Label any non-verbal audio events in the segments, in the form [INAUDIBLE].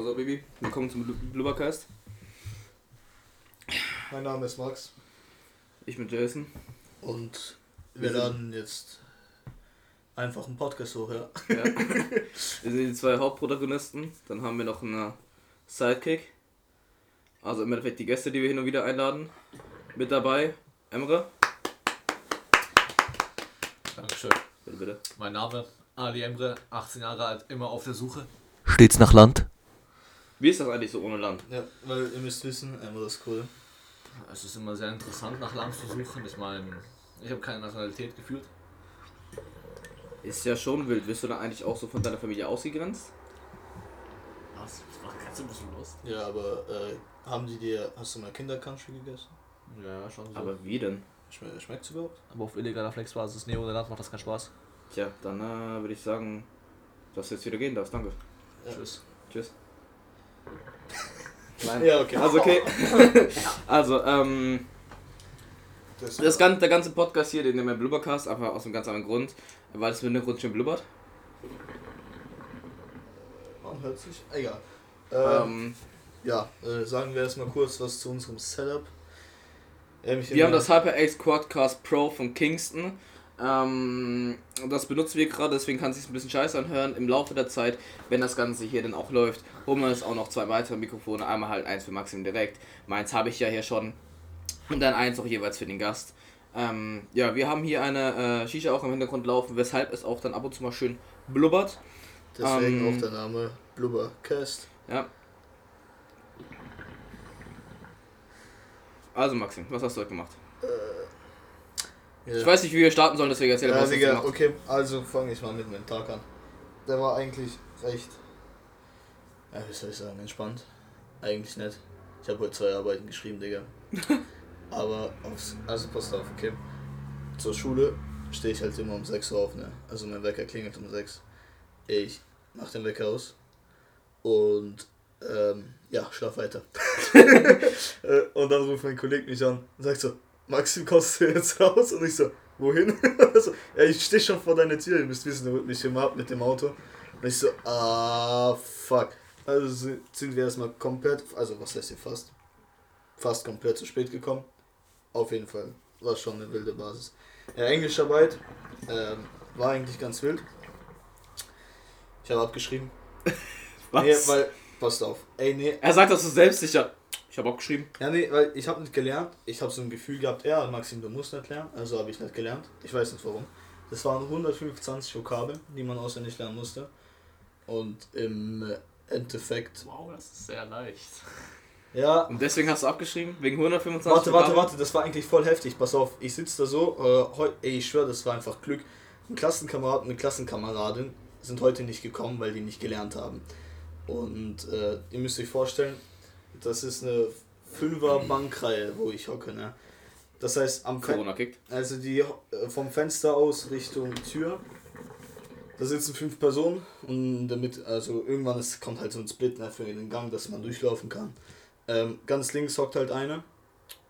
Also, Baby, willkommen zum Blubbercast. Mein Name ist Max. Ich bin Jason. Und wir, wir laden jetzt einfach einen Podcast hoch, ja. ja. Wir sind die zwei Hauptprotagonisten. Dann haben wir noch einen Sidekick. Also im Endeffekt die Gäste, die wir hin und wieder einladen. Mit dabei, Emre. Dankeschön. Bitte, bitte. Mein Name, Ali Emre, 18 Jahre alt, immer auf der Suche. Stets nach Land. Wie ist das eigentlich so ohne Land? Ja, weil ihr müsst wissen, Emre ist cool. Es ist immer sehr interessant, nach Land zu suchen. Ich meine, ich habe keine Nationalität gefühlt. Ist ja schon wild. Wirst du da eigentlich auch so von deiner Familie ausgegrenzt? Was? Das macht ganz ein bisschen Lust. Ja, aber äh, haben die dir. Hast du mal Kindercountry gegessen? Ja, schon so. Aber wie denn? Schmeckt es überhaupt? Aber auf illegaler Flexbasis, nee, ohne Land macht das keinen Spaß. Tja, dann äh, würde ich sagen, dass du jetzt wieder gehen darfst. Danke. Ja. Tschüss. Tschüss. [LAUGHS] Nein. Ja, okay. Also, okay. [LAUGHS] also, ähm. Das, das ganze, der ganze Podcast hier, den nennen wir Blubbercast, aber aus einem ganz anderen Grund, weil es im Hintergrund schön blubbert. Warum hört sich? Egal. Ähm, ähm, ja, äh, sagen wir erstmal kurz was zu unserem Setup. wir haben das HyperX Quadcast Pro von Kingston. Ähm, das benutzen wir gerade, deswegen kann es sich ein bisschen scheiße anhören. Im Laufe der Zeit, wenn das Ganze hier dann auch läuft, holen wir uns auch noch zwei weitere Mikrofone. Einmal halt eins für Maxim direkt. Meins habe ich ja hier schon. Und dann eins auch jeweils für den Gast. Ähm, ja, wir haben hier eine äh, Shisha auch im Hintergrund laufen, weshalb es auch dann ab und zu mal schön blubbert. Deswegen ähm, auch der Name Blubbercast. Ja. Also Maxim, was hast du heute gemacht? Ja. Ich weiß nicht, wie wir starten sollen, deswegen erzähl ja, was Digga, Okay, also fange ich mal mit meinem Tag an. Der war eigentlich recht, ja, wie soll ich sagen, entspannt. Eigentlich nicht. Ich habe heute zwei Arbeiten geschrieben, Digga. [LAUGHS] Aber aufs, also passt auf, okay. Zur Schule stehe ich halt immer um 6 Uhr auf, ne? Also mein Wecker klingelt um 6. Ich mach den Wecker aus und ähm, ja, schlaf weiter. [LAUGHS] Äh, und dann ruft mein Kollege mich an und sagt so, Maxim, kommst du jetzt raus? Und ich so, wohin? [LAUGHS] also, ja, ich stehe schon vor deiner Tür, ihr müsst wissen, du mich immer ab mit dem Auto. Und ich so, ah, fuck. Also sind wir erstmal komplett, also was heißt hier fast? Fast komplett zu spät gekommen. Auf jeden Fall, war schon eine wilde Basis. Ja, Englischarbeit ähm, war eigentlich ganz wild. Ich habe abgeschrieben. [LAUGHS] was? Nee, weil, passt auf. Ey, nee. Er sagt das so selbstsicher. Ich habe auch geschrieben. Ja, nee, weil ich habe nicht gelernt. Ich habe so ein Gefühl gehabt, ja, Maxim, du musst nicht lernen. Also habe ich nicht gelernt. Ich weiß nicht warum. Das waren 125 Vokabeln, die man auswendig lernen musste. Und im Endeffekt. Wow, das ist sehr leicht. Ja. Und deswegen hast du abgeschrieben? Wegen 125 Warte, warte, warte, das war eigentlich voll heftig. Pass auf, ich sitze da so. Äh, ey, ich schwöre, das war einfach Glück. Ein Klassenkamerad und eine Klassenkameradin sind heute nicht gekommen, weil die nicht gelernt haben. Und äh, ihr müsst euch vorstellen, das ist eine Fünfer Bankreihe, wo ich hocke, ne? Das heißt, am Corona kickt. Also die äh, vom Fenster aus Richtung Tür. Da sitzen fünf Personen und damit, also irgendwann ist, kommt halt so ein Split ne, für den Gang, dass man durchlaufen kann. Ähm, ganz links hockt halt eine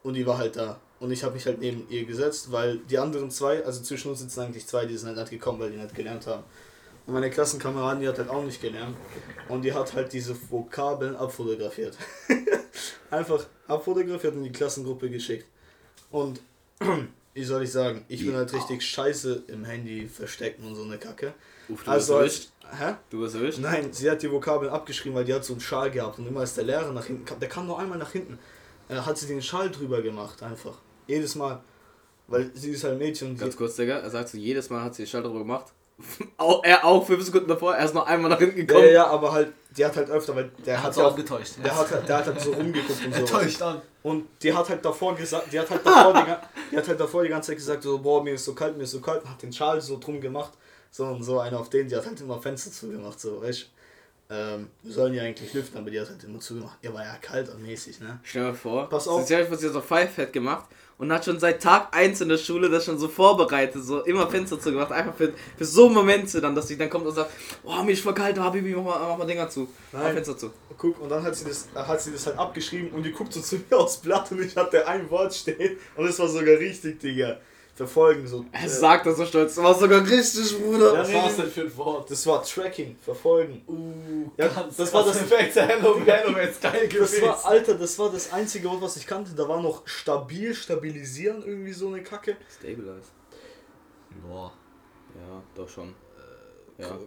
und die war halt da. Und ich habe mich halt neben ihr gesetzt, weil die anderen zwei, also zwischen uns sitzen eigentlich zwei, die sind halt nicht gekommen, weil die nicht gelernt haben. Und meine Klassenkameradin, die hat halt auch nicht gelernt. Und die hat halt diese Vokabeln abfotografiert. [LAUGHS] Einfach abfotografiert und in die Klassengruppe geschickt. Und [CLEARS THROAT] wie soll ich sagen, ich bin halt richtig scheiße im Handy verstecken und so eine Kacke. Uff, du also als, hä? Du wirst erwischt? Nein, sie hat die Vokabeln abgeschrieben, weil die hat so einen Schal gehabt und immer ist der Lehrer nach hinten, der kam nur einmal nach hinten, äh, hat sie den Schal drüber gemacht einfach. Jedes Mal. Weil sie ist halt Mädchen. Ganz kurz, Digga, er sagt so, jedes Mal hat sie den Schal drüber gemacht. Er auch fünf Sekunden davor, er ist noch einmal nach hinten gekommen. Ja, ja, aber halt, die hat halt öfter, weil der hat, hat auch getäuscht. Der, hat, halt, der hat halt so rumgeguckt und [LAUGHS] so. Täuscht an. Und die hat halt davor gesagt, die hat halt davor, die, die, hat halt davor die ganze Zeit gesagt, so, boah, mir ist so kalt, mir ist so kalt, und hat den Schal so drum gemacht. So und so einer auf den, die hat halt immer Fenster zugemacht, so, weißt ähm, wir sollen ja eigentlich lüften, aber die hat halt immer zugemacht. Ihr war ja kalt und mäßig, ne? Stell dir vor, Pass auf. Sie hat so Five Fat gemacht und hat schon seit Tag 1 in der Schule das schon so vorbereitet, so immer Fenster zugemacht, einfach für, für so Momente dann, dass sie dann kommt und sagt, oh, mir ist voll kalt, oh, Baby, mach mal, mach mal Dinger zu, Nein. mach Fenster zu. Guck, und dann hat sie, das, hat sie das halt abgeschrieben und die guckt so zu [LAUGHS] mir aufs Blatt und ich hatte ein Wort stehen und es war sogar richtig, Digga. Verfolgen. So, er äh, sagt das so stolz, das war sogar richtig, Bruder. Ja, Was war das denn für ein Wort? Das war Tracking, verfolgen. Uh, ja, das, das war das perfekte Hello, [LAUGHS] Hello, jetzt geil gewesen. Das war, Alter, das war das einzige Wort, was ich kannte. Da war noch stabil, stabilisieren, irgendwie so eine Kacke. Stabilize. Boah. Ja, doch schon. Äh, ja.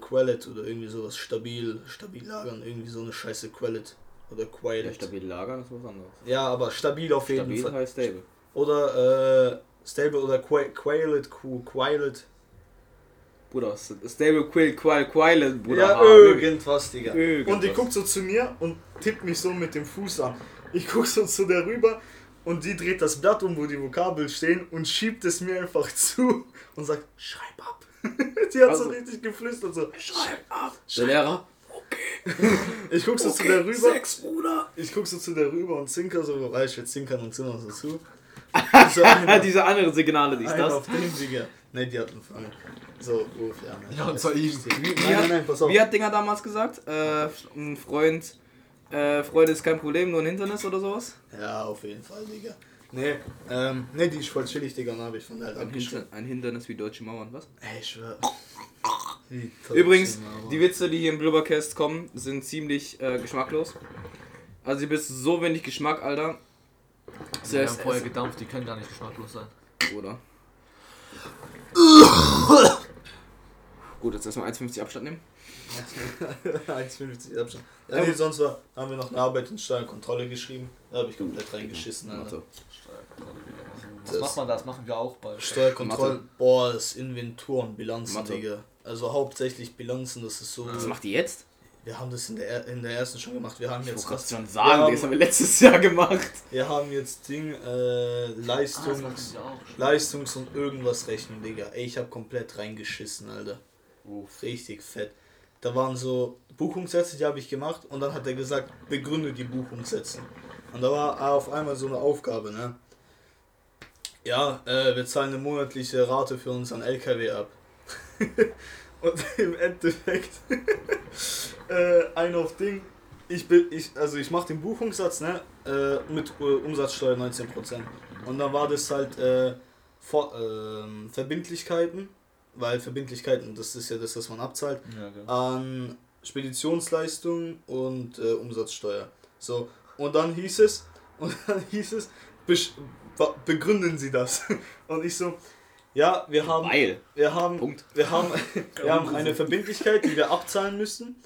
Quellet oder irgendwie sowas. Stabil, stabil lagern, irgendwie so eine scheiße Quellet. Oder Quiet. Ja, stabil lagern ist was anderes. Ja, aber stabil auf jeden stabil Fall. Stabil heißt stable. Oder äh, stable oder Quailet, Quailet. Bruder, stable, Quill, Quail, Quailet, Bruder. Ja, irgendwas, Digga. Irgendwas. Und die guckt so zu mir und tippt mich so mit dem Fuß an. Ich guck so zu der rüber und die dreht das Blatt um, wo die Vokabeln stehen und schiebt es mir einfach [LAUGHS] zu und sagt, schreib ab. [LAUGHS] die hat also, so richtig geflüstert so, schreib ab. Schreib der Lehrer, [LAUGHS] ich guck so okay, zu der rüber. Sechs, Bruder. Ich guck so zu der rüber und zinker so, weil ich jetzt zinkern und zimmer so zu. [LAUGHS] Diese anderen Signale, die ist das. auf dem Digga. Ne, die hatten Fangen. So, Ruf, ja. Ne. Ja, und zwar ihm. Wie, wie, nein, nein, pass auf. wie hat Dinger damals gesagt? Äh, ein Freund, äh, Freund ist kein Problem, nur ein Hindernis oder sowas? Ja, auf jeden Fall, Digga. Nee, ähm, nee, die ist voll chillig, Digga, habe ich von der ein, Hinter ein Hindernis wie deutsche Mauern, was? Ey, ich schwör. [LAUGHS] Übrigens, die Witze, die hier im Blubbercast kommen, sind ziemlich äh, geschmacklos. Also, sie bist so wenig Geschmack, Alter. Sie haben vorher gedampft, die können gar nicht geschmacklos sein. Oder? Gut, jetzt erstmal 1,50 Abstand nehmen. [LAUGHS] 1,50 Abstand. Ja, nee, sonst war, haben wir noch eine Arbeit in Steuerkontrolle geschrieben. Da habe ich komplett reingeschissen. Alter. Was macht man das? Machen wir auch bei Steuerkontrolle. Boah, das Inventur und Bilanzen, Digga. Also hauptsächlich Bilanzen, das ist so. Was macht die jetzt? Wir haben das in der, in der ersten schon gemacht. Wir haben ich jetzt. Ich schon sagen, haben, das haben wir letztes Jahr gemacht. Wir haben jetzt Ding, äh, Leistung, ah, Leistungs- und irgendwas rechnen, Digga. Ey, ich hab komplett reingeschissen, Alter. Uff. Richtig fett. Da waren so Buchungssätze, die habe ich gemacht und dann hat er gesagt, begründe die Buchungssätze. Und da war auf einmal so eine Aufgabe, ne? Ja, äh, wir zahlen eine monatliche Rate für unseren LKW ab. [LAUGHS] und [LAUGHS] im Endeffekt [LAUGHS] äh, ein auf Ding. Ich bin, ich, also ich mache den Buchungssatz, ne, äh, mit äh, Umsatzsteuer 19%. Und dann war das halt äh, vor, äh, Verbindlichkeiten, weil Verbindlichkeiten, das ist ja das, was man abzahlt, ja, genau. an Speditionsleistung und äh, Umsatzsteuer. So, und dann hieß es, [LAUGHS] und dann hieß es, begründen Sie das. Und ich so, ja, wir haben, Weil. wir haben, Punkt. wir haben, [LAUGHS] wir haben eine Verbindlichkeit, die wir abzahlen müssen.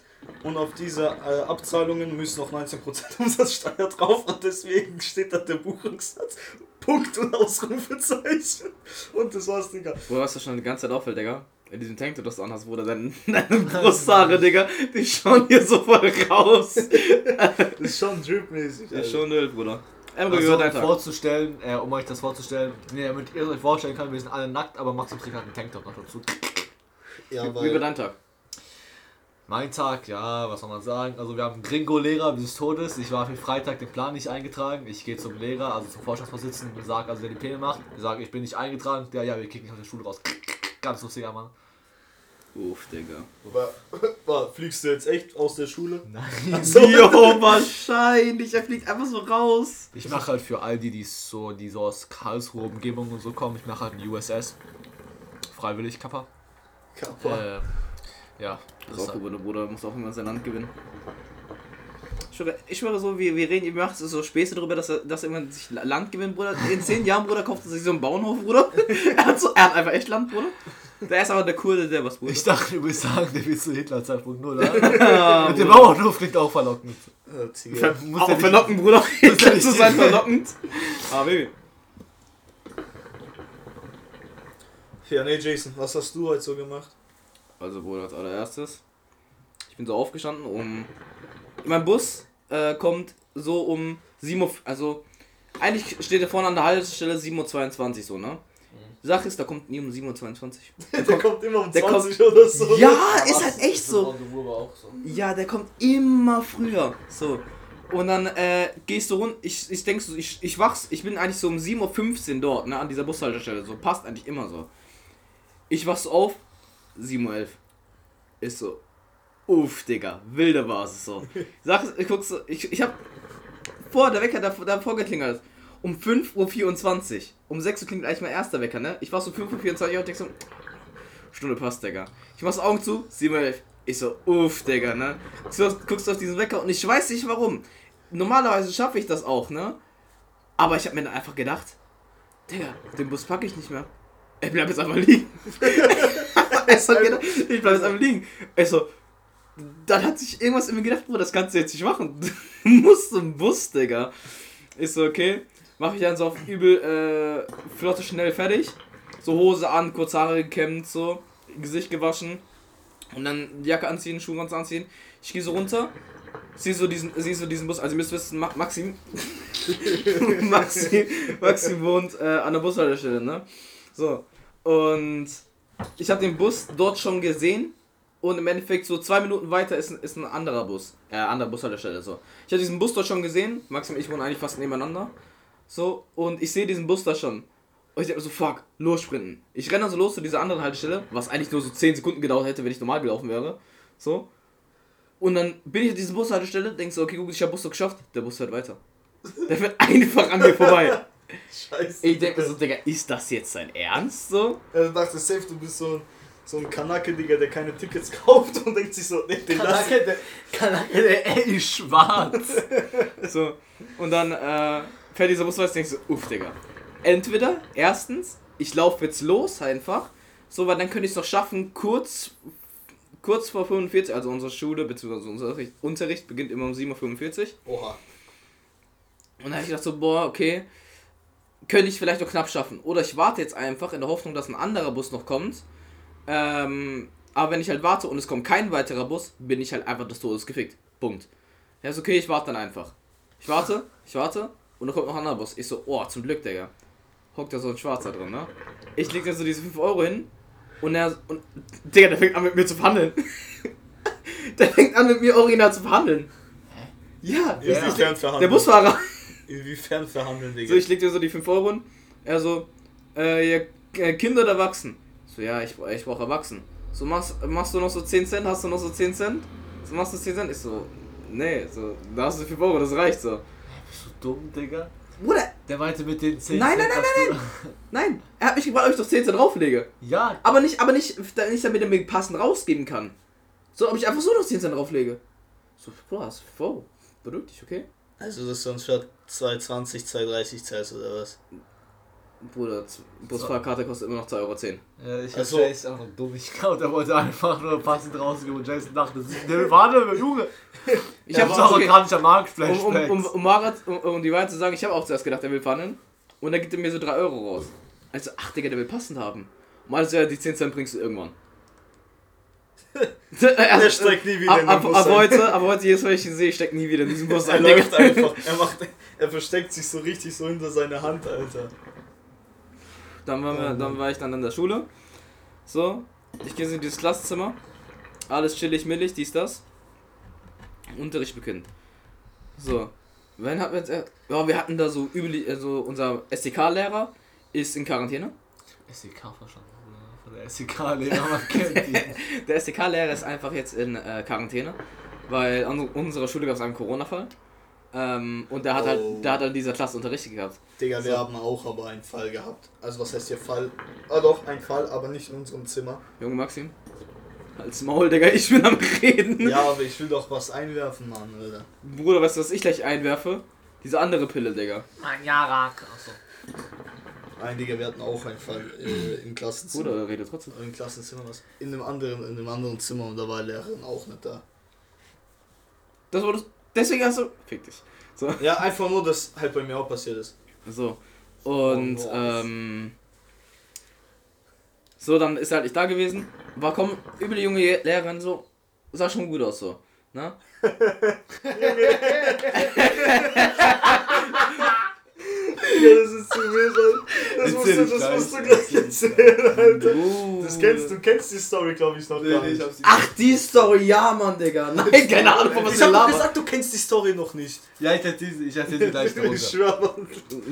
Und auf diese äh, Abzahlungen müssen noch 19% [LAUGHS] Umsatzsteuer drauf und deswegen steht da der Buchungssatz. Punkt und Ausrufezeichen. Und das war's, Digga. Wo hast du schon die ganze Zeit auffällt, Digga? In diesem Tank, du das anhast, Bruder, deine, [LAUGHS] deine Brusthaare, Digga, die schauen hier so voll raus. das ist schon dripmäßig. Das ist schon wild, Bruder. Emre also, um vorzustellen, äh, um euch das vorzustellen, nee, damit ihr euch vorstellen könnt, wir sind alle nackt, aber Maxi trägt halt einen Tanktop noch dazu. Ja, Wie war dein Tag? Mein Tag, ja, was soll man sagen? Also wir haben einen Gringo-Lehrer des Todes. Ich war für Freitag den Plan nicht eingetragen. Ich gehe zum Lehrer, also zum Vorstandsvorsitzenden, und sage, also wer die Pläne macht, ich sage, ich bin nicht eingetragen. Der, ja, wir kicken mich aus der Schule raus. Ganz lustiger Mann. Uff, Digga. Aber, [LAUGHS] fliegst du jetzt echt aus der Schule? Nein. So, [LAUGHS] jo, [LAUGHS] wahrscheinlich. Er fliegt einfach so raus. Ich mache halt für all die, die so, die so aus Karlsruhe Umgebung und so kommen, ich mache halt ein USS. Freiwillig, Kappa. Kappa. Äh, ja. Das ist auch gut, der Bruder muss auch immer sein Land gewinnen. Ich schwöre, ich schwöre so, wir, wir reden, ihr macht so Späße darüber, dass er, dass er immer sich Land gewinnt, Bruder. In zehn Jahren, Bruder, kauft er sich so einen Bauernhof, Bruder. er, hat so, er hat einfach echt Land, Bruder. Der ist aber der Coole, der was Bruder. Ich dachte, du willst sagen, der will zu Hitler-Zeitpunkt 0, oder? Mit dem Bauernhof klingt auch verlockend. Ja, auch ja verlockend, Bruder. [LAUGHS] Jetzt kannst du sein verlockend. Ah, Baby. Ja, nee, Jason, was hast du heute so gemacht? Also, Bruder, als allererstes. Ich bin so aufgestanden, um. Mein Bus äh, kommt so um 7 Uhr. Also, eigentlich steht er vorne an der Haltestelle 7.22 Uhr so, ne? Sache ist, da kommt nie um 7.22 Uhr. [LAUGHS] Der, der kommt immer um 20 kommt, oder so. Ja, Aber ist halt echt so. so. Ja, der kommt immer früher. So. Und dann äh, gehst du rund, ich, ich denk so, ich, ich wachs, ich bin eigentlich so um 7.15 Uhr dort, ne, an dieser Bushaltestelle. So, passt eigentlich immer so. Ich wach so auf, 7.11 Uhr. Ist so, uff, Digga, wilde Basis so. [LAUGHS] Sag, ich guck so, ich, ich hab vor der Wecker davor, davor geklingelt. Um 5.24 Uhr. Um 6 Uhr klingt eigentlich mein erster Wecker, ne? Ich war so 5.24 Uhr und denk so, Stunde passt, Digga. Ich mach's Augen zu, 7 Ich so, uff, Digga, ne? Du guckst auf diesen Wecker und ich weiß nicht warum. Normalerweise schaffe ich das auch, ne? Aber ich habe mir dann einfach gedacht, Digga, den Bus packe ich nicht mehr. Er bleibt jetzt einfach liegen. [LAUGHS] gedacht, ich bleib jetzt einfach liegen. Also, dann hat sich irgendwas in mir gedacht, Bro, das kannst du jetzt nicht machen. [LAUGHS] Du musst zum Bus, Digga. Ist so, okay. Mach ich dann so auf übel äh, flotte schnell fertig. So Hose an, kurz Haare gekämmt, so. Gesicht gewaschen. Und dann die Jacke anziehen, Schuhe ganz anziehen. Ich gehe so runter. Sieh so diesen, so diesen Bus. Also ihr müsst wissen, Maxim. [LAUGHS] Maxim, Maxim wohnt äh, an der Bushaltestelle, ne? So. Und ich habe den Bus dort schon gesehen. Und im Endeffekt so zwei Minuten weiter ist, ist ein anderer Bus. Äh, anderer Bushaltestelle. So. Ich habe diesen Bus dort schon gesehen. Maxim und ich wohnen eigentlich fast nebeneinander. So. Und ich sehe diesen Bus da schon. Und ich denke so, fuck, los sprinten. Ich renne also los zu dieser anderen Haltestelle, was eigentlich nur so 10 Sekunden gedauert hätte, wenn ich normal gelaufen wäre. So. Und dann bin ich an dieser Bushaltestelle, denkst so, okay, gut, ich habe Bus doch geschafft. Der Bus fährt weiter. Der fährt [LAUGHS] einfach an mir vorbei. Scheiße. Ich denke so, Digga, ist das jetzt sein Ernst so? Er dachte, safe, du bist so ein, so ein Kanake, Digga, der keine Tickets kauft und denkt sich so, nee, den Kanake, der, Kanake, der ey, schwarz. [LAUGHS] so, und dann äh, fährt dieser Bus und denkst so, uff, Digga. Entweder, erstens, ich laufe jetzt los einfach, so, weil dann könnte ich es noch schaffen, kurz kurz vor 45, also unsere Schule bzw. unser Unterricht beginnt immer um 7.45 Uhr. Oha. Und dann habe ich gedacht so, boah, okay, könnte ich vielleicht noch knapp schaffen. Oder ich warte jetzt einfach in der Hoffnung, dass ein anderer Bus noch kommt. Ähm, aber wenn ich halt warte und es kommt kein weiterer Bus, bin ich halt einfach des Todes gefickt. Punkt. Ja, ist okay, ich warte dann einfach. Ich warte, ich warte und dann kommt noch ein anderer Bus. Ich so, oh, zum Glück, Digga. Hockt da so ein Schwarzer drin, ne? Ich leg dann so diese 5 Euro hin und er, und, Digga, der fängt an mit mir zu verhandeln. [LAUGHS] der fängt an mit mir original zu verhandeln. Hä? Ja, ja, ich, ich, der Busfahrer. Inwiefern verhandeln, Digga? So, ich leg dir so die 5 Euro hin. Er so, äh, äh, Kinder oder Erwachsen? So, ja, ich, ich brauche Erwachsen. So, machst, machst du noch so 10 Cent? Hast du noch so 10 Cent? So, machst du 10 Cent? Ich so, nee, so, da hast du 5 Euro, das reicht so. Bist du dumm, Digga? Bruder. Der meinte mit den 10 nein, Cent. Nein, nein, nein, nein, nein. Nein, er hat mich gefragt, ob ich doch 10 Cent drauflege. Ja. Aber nicht, aber nicht, nicht damit er mir passend rausgeben kann. So, ob ich einfach so noch 10 Cent drauflege. So, boah, hast du beruhig dich, okay? Also, dass du uns statt 2,20, 2,30 zahlst oder was? Bruder, Busfahrkarte kostet immer noch 2,10 Euro. Ja, ich also, Jason auch noch dumm. Ich glaube, der wollte einfach nur passend rausgeben und Jason dachte, das ist der Warte, Junge. Ich habe auch okay. gerade Marktfleisch. Um, um, um, um, Marat, um, um die Wahrheit zu sagen, ich habe auch zuerst gedacht, er will fahren. Und dann gibt er mir so 3 Euro raus. Also, ach Digga, der will passend haben. Und also, ja, die 10 Cent bringst du irgendwann. [LAUGHS] [LAUGHS] er steckt nie wieder ab, in den Bus ab, ab heute, ab heute, jedes Mal, ich ihn sehe, steckt nie wieder in diesen [LAUGHS] Bus er ein. Er läuft einfach. Er, macht, er versteckt sich so richtig so hinter seine Hand, Alter. Dann, waren wir, dann war ich dann in der Schule. So, ich gehe in dieses Klassenzimmer. Alles chillig, millig, dies, das. Unterricht beginnt. So, wenn hat wir jetzt. Ja, wir hatten da so übel. Also unser SDK-Lehrer ist in Quarantäne. SDK verstanden. Von der SDK-Lehrer, man kennt ihn. [LAUGHS] der SDK-Lehrer ist einfach jetzt in äh, Quarantäne, weil an unserer Schule gab es einen Corona-Fall. Ähm, und der hat halt, oh. halt, der hat halt dieser Klasse unterrichtet gehabt. Digga, wir so. haben auch aber einen Fall gehabt. Also was heißt hier Fall? Ah doch, ein Fall, aber nicht in unserem Zimmer. Junge Maxim. Als Maul, Digga, ich bin am Reden. Ja, aber ich will doch was einwerfen, Mann, Alter. Bruder, weißt du, was ich gleich einwerfe? Diese andere Pille, Digga. Ein Jarak. Achso. Nein, Digga, wir hatten auch einen Fall äh, im Klassenzimmer. Bruder, rede trotzdem. Im Klassenzimmer was. In einem anderen, in einem anderen Zimmer und da war Lehrerin auch nicht da. Das war das. Deswegen hast du. Fick dich. So. Ja, einfach nur, dass halt bei mir auch passiert ist. So. Und, oh, ähm. So, dann ist er halt nicht da gewesen. War komm, über die junge Lehrerin so. Sah schon gut aus so. Ne? [LAUGHS] [LAUGHS] Ja, das ist zu wild. Das, musst du, das musst du gleich erzählen, Alter. Das kennst, du kennst die Story, glaube ich, noch nee, gar nicht. Ach, die Story, ja, Mann, Digga. [LAUGHS] Nein, keine Ahnung, was ich hab doch gesagt, du kennst die Story noch nicht. Ja, ich erzähl sie, ich erzähl sie gleich darunter. [LAUGHS] ich schwör,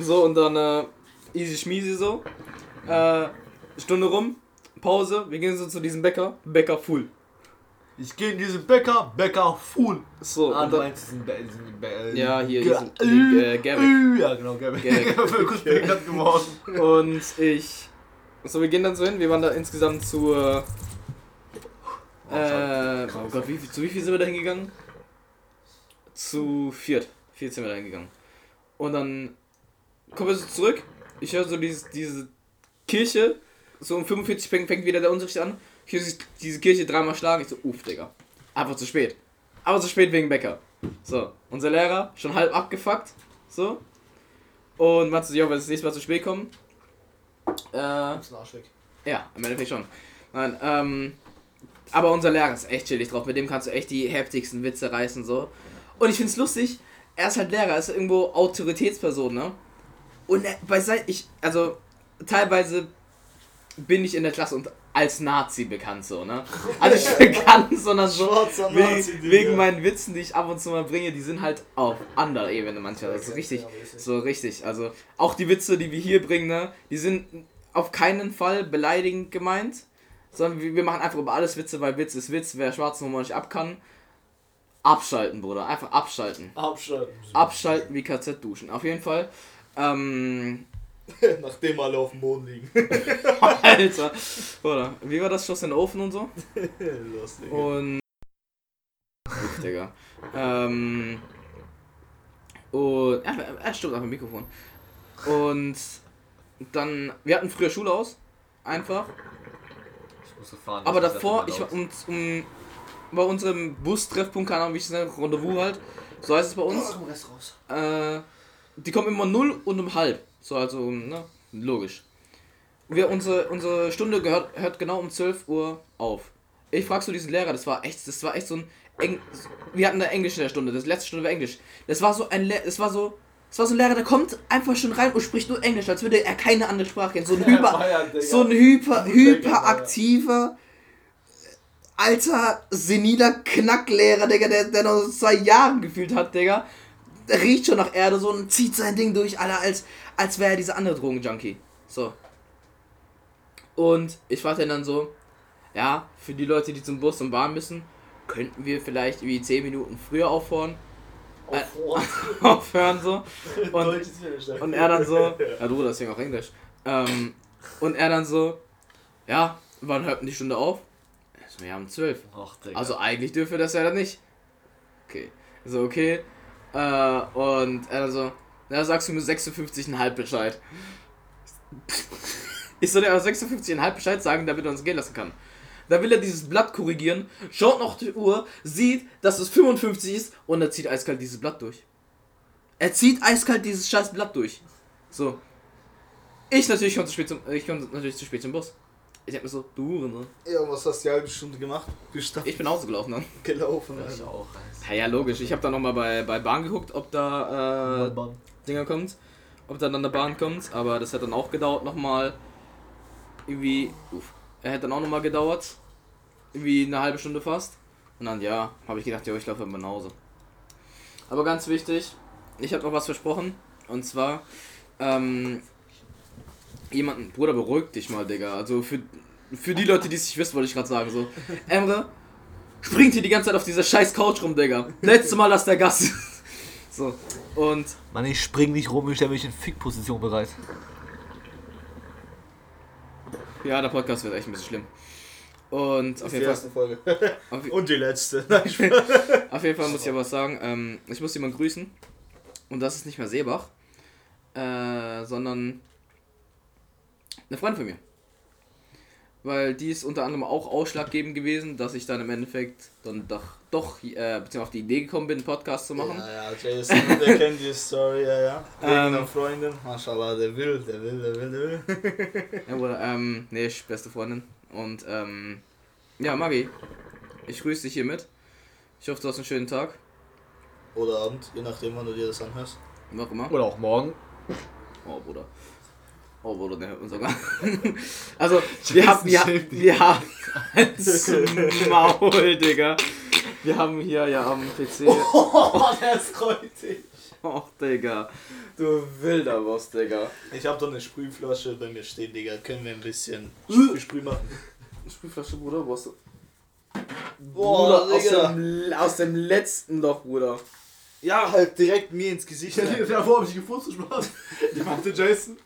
So, und dann, äh, easy schmiesi so. Äh, Stunde rum, Pause, wir gehen so zu diesem Bäcker, Bäcker full. Ich gehe in diesen Bäcker, Bäcker full. So, ah, und du dann, meinst diesen, diesen Bä- äh, Ja, hier, diesen- äh, Garrick. Ja, genau, Garrick. Garrick. [LAUGHS] Kurz [LAUGHS] behindert geworden. und ich. So, wir gehen dann so hin. Wir waren da insgesamt zur. Äh, oh Gott, wie, viel- zu wie viel sind wir da hingegangen? Zu viert. Viert sind wir da hingegangen. Und dann kommen wir so zurück. Ich höre so dieses, diese Kirche. So um 45 fängt, fängt wieder der Unterricht an. Ich höre diese- Kirche dreimal schlagen. Ich so, uff, Digga. Einfach zu spät. Aber zu spät wegen Bäcker. So, unser Lehrer, schon halb abgefuckt. So. Und meinte so, ja, wenn das nächste Mal zu spät kommen. Äh, Arsch weg. ja, im Endeffekt schon. Nein, ähm. Aber unser Lehrer ist echt chillig drauf. Mit dem kannst du echt die heftigsten Witze reißen, so. Und ich find's lustig, er ist halt Lehrer, er ist irgendwo Autoritätsperson, ne? Und er, bei sein, ich, also, teilweise bin ich in der Klasse und als Nazi bekannt, so, ne? Also ich bekannt, sondern so, wegen, wegen meinen Witzen, die ich ab und zu mal bringe, die sind halt auf anderer Ebene manchmal. Also richtig, so richtig. Also auch die Witze, die wir hier bringen, ne, die sind auf keinen Fall beleidigend gemeint, sondern wir, wir machen einfach über alles Witze, weil Witz ist Witz. Wer schwarzen Humor nicht ab kann, abschalten, Bruder. Einfach abschalten. Abschalten. Abschalten wie KZ duschen. Auf jeden Fall. Ähm, [LAUGHS] Nachdem alle auf dem Boden liegen. [LAUGHS] Alter. Oder? Wie war das? Schuss in den Ofen und so? [LAUGHS] Lustig. Und. Digga. Ähm. Und. Ja, er stimmt dem Mikrofon. Und dann. Wir hatten früher Schule aus. Einfach. Ich musste fahren. Aber davor, ich war um, um. Bei unserem Bustreffpunkt, keine Ahnung, wie ich es nenne, Rendezvous halt. So heißt es bei uns. Rest raus. Äh, die kommen immer um 0 und um halb. So, also, ne? Logisch. Wir, unsere, unsere Stunde gehört, hört genau um 12 Uhr auf. Ich frag so diesen Lehrer, das war echt, das war echt so ein Eng Wir hatten da Englisch in der Stunde, das letzte Stunde war Englisch. Das war so ein Le das war so. Das war so ein Lehrer, der kommt einfach schon rein und spricht nur Englisch, als würde er keine andere Sprache kennen. So ein [LAUGHS] Hyper, so ein hyper, hyperaktiver, alter, seniler Knacklehrer, Digga, der, der noch so zwei Jahren gefühlt hat, Digga. Der riecht schon nach Erde so und zieht sein Ding durch, Alter, als, als wäre er dieser andere Drogenjunkie. So. Und ich ihn dann so, ja, für die Leute, die zum Bus und Bahn müssen, könnten wir vielleicht wie 10 Minuten früher aufhören, Auf Wort. [LAUGHS] aufhören so. [LAUGHS] Und, und er dann so, [LAUGHS] ja du, deswegen auch Englisch. Ähm, und er dann so, ja, wann hört denn die Stunde auf? Wir haben zwölf. Ach, Digga. Also eigentlich dürfe das ja dann nicht. Okay. So, okay. Äh, und er so, na sagst du mir 56,5 Bescheid. Ich soll dir aber 56,5 Bescheid sagen, damit er uns gehen lassen kann. Da will er dieses Blatt korrigieren, schaut noch die Uhr, sieht, dass es 55 ist und er zieht eiskalt dieses Blatt durch. Er zieht eiskalt dieses scheiß Blatt durch. So. Ich natürlich komme zu spät zum, ich natürlich zu spät zum Bus. Ich hab mir so, du Hurensohn. Ja, was hast du die halbe Stunde gemacht? Gestanden, Ich bin Hause gelaufen dann. gelaufen. ich Alter. auch. Ja, ja, logisch. Ich habe dann nochmal bei, bei Bahn geguckt, ob da äh, Mann. Dinger kommt. Ob dann an der Bahn kommt. Aber das hat dann auch gedauert nochmal. Irgendwie. Uff. Er hätte dann auch nochmal gedauert. Irgendwie eine halbe Stunde fast. Und dann, ja, habe ich gedacht, ja, ich laufe immer nach Hause. Aber ganz wichtig, ich habe noch was versprochen. Und zwar, ähm, jemanden, Bruder, beruhig dich mal, Digga. Also für, für die Leute, die es nicht wissen, wollte ich gerade sagen, so. Emre, springt hier die ganze Zeit auf dieser scheiß Couch rum, Digga. Letztes Mal, dass der Gast ist. [LAUGHS] So. Und Mann, ich spring nicht rum, ich stelle mich in Fick-Position bereit. ja, der Podcast wird echt ein bisschen schlimm. Und auf Die jeden, Fall, erste Folge. [LAUGHS] auf, Und die letzte. Nein, ich [LAUGHS] auf jeden Fall muss ich aber was sagen. Ähm, ich muss jemanden grüßen. Und das ist nicht mehr Seebach, äh, sondern eine Freundin von mir. Weil die ist unter anderem auch ausschlaggebend gewesen, dass ich dann im Endeffekt dann doch, doch äh, beziehungsweise auf die Idee gekommen bin, einen Podcast zu machen. Ja, ja, Jason, der kennt die Story, ja, ja. [LAUGHS] Wegen Ähm. einer Freundin. Mashallah, der will, der will, der will, der will. [LAUGHS] Ja, Bruder, ähm, nee, ich beste Freundin. Und, ähm, ja, Maggi, ich grüße dich hiermit. Ich hoffe, du hast einen schönen Tag. Oder Abend, je nachdem, wann du dir das anhörst. Wie auch immer. Oder auch morgen. Oh, Bruder. Oh, Bruder, der hört uns sogar. [LAUGHS] also, wir haben, wir, wir haben, Maul, Digga. Wir haben hier ja am PC, [LAUGHS] Oh, der ist kreutig. oh, Digga. Du wilder Boss, Digga. Ich hab doch eine Sprühflasche bei mir stehen, Digga. Können wir ein bisschen Äh. Sprüh machen? Spielflasche, Bruder, wo hast du? Boah, Bruder, aus dem, aus dem letzten Loch, Bruder. Ja, halt direkt mir ins Gesicht. Davor habe ich gefurzt, Spaß. [LAUGHS] Die machte Jason.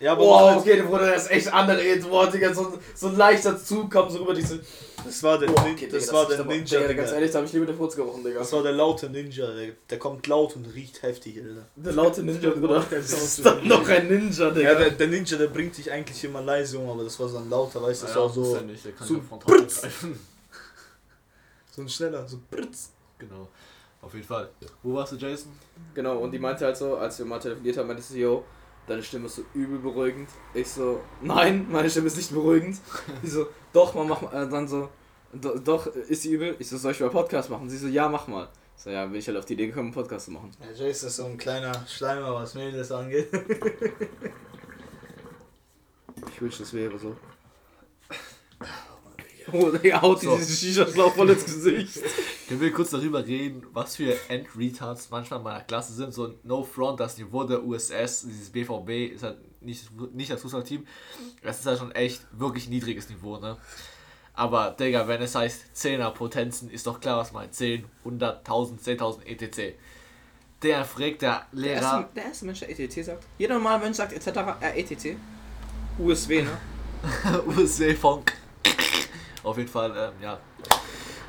Ja, aber wow, okay, Bruder, das ist echt andere Boah, Digga, so, so ein leichter Zug kam so rüber diese. Das war der, oh, okay, Digga, das, das war der Ninja. Digga, ganz ehrlich, da habe ich lieber den Furz gerochen, Digga. Das war der laute Ninja, der, der kommt laut und riecht heftig, Alter. Der laute Ninja, Bruder. [LAUGHS] Das ist dann noch ein Ninja, Digga. Ja, der, der, Ninja, der bringt sich eigentlich immer leise um, aber das war so ein lauter, weißt du, das ja, war so. Ja nicht, der kann so, [LAUGHS] so ein schneller, so Britz. Genau. Auf jeden Fall. Wo warst du, Jason? Genau, und die meinte halt so, als wir mal telefoniert haben, meinte sie, yo, deine Stimme ist so übel beruhigend. Ich so, nein, meine Stimme ist nicht beruhigend. Die so, doch, man mach mal, dann so, do, doch, ist sie übel? Ich so, soll ich mal Podcast machen? Sie so, ja, mach mal. So, ja, bin ich halt auf die Idee gekommen, einen Podcast zu machen. Ja, Jason ist so ein kleiner Schleimer, was Mädels angeht. ich wünschte, es wäre so. Oh, [LAUGHS] der haut so. dieses Shisha-Schlauch voll ins Gesicht. [LAUGHS] Können wir kurz darüber reden, was für End-Retards manchmal in meiner Klasse sind? So No Front, das Niveau der USS, dieses BVB ist halt nicht, nicht das Fußballteam. Das ist halt schon echt wirklich niedriges Niveau, ne? Aber, Digga, wenn es heißt 10er Potenzen, ist doch klar, was man 10, 100, 1000, 10.000 etc. Der fragt der Lehrer. Der erste, der erste Mensch, der ETC sagt. Jeder normale Mensch sagt etc. Äh, ETC. USW, ne? [LAUGHS] USW Funk. Auf jeden Fall, ähm, ja,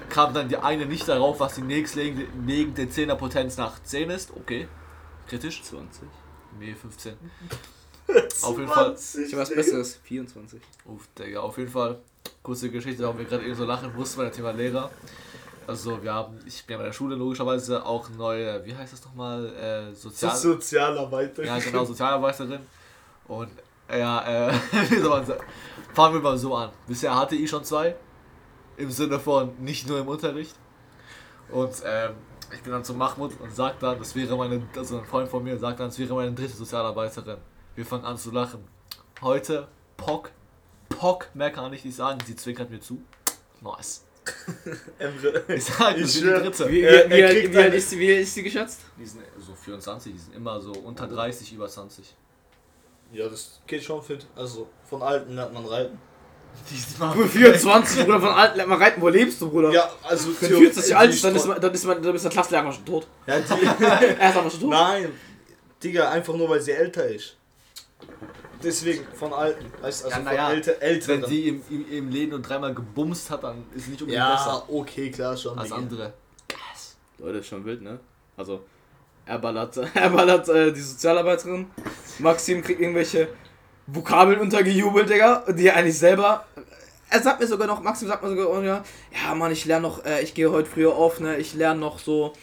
kam dann die eine nicht darauf, was die nächstliegende nächste 10er Potenz nach 10 ist. Okay, kritisch. 20. Nee, 15. 20, [LAUGHS] auf jeden Fall. Ich was Besseres. 24. Uff, Digga, auf jeden Fall. Kurze Geschichte, warum wir gerade eben so lachen mussten bei dem Thema Lehrer. Also wir haben, ich bin ja bei der Schule logischerweise auch neue, wie heißt das nochmal, äh, Sozial Sozialarbeiterin. Ja, genau, Sozialarbeiterin. Und ja, äh, [LAUGHS] wie soll man sagen? Fangen wir mal so an. Bisher hatte ich schon zwei. Im Sinne von nicht nur im Unterricht. Und ähm, ich bin dann zu Mahmoud und sag dann, das wäre meine, also ein Freund von mir sagt dann, das wäre meine dritte Sozialarbeiterin. Wir fangen an zu lachen. Heute, Pock, Pock, mehr kann ich nicht sagen, sie zwinkert mir zu. Nice. [LAUGHS] Emre. Ich sag, das ist die dritte. Wie, wie, wie, wie, alt ist sie, wie ist sie geschätzt? Die sind so 24, die sind immer so unter 30, über 20. Ja, das geht schon fit. Also von Alten lernt man reiten. Du 24, Bruder, von Alten lernt man reiten. Wo lebst du, Bruder? Ja, also Wenn 40 alt ist, dann ist, man, dann, ist man, dann ist der Klassenlehrer schon tot. Ja, die, [LAUGHS] er ist aber schon tot. Nein, Digga, einfach nur weil sie älter ist. Deswegen von Alten. Weißt, also ja, von ja, älter, älter. Wenn sie im, im, im Leben und dreimal gebumst hat, dann ist nicht unbedingt ja, besser. Ja, okay, klar schon. Als andere. Krass. Leute, ist schon wild, ne? Also, er ballert, [LAUGHS] er ballert äh, die Sozialarbeiterin. Maxim kriegt irgendwelche Vokabeln untergejubelt, Digga, die er eigentlich selber. Er sagt mir sogar noch, Maxim sagt mir sogar, oh ja, ja Mann, ich lerne noch, äh, ich gehe heute früher auf, ne, ich lerne noch so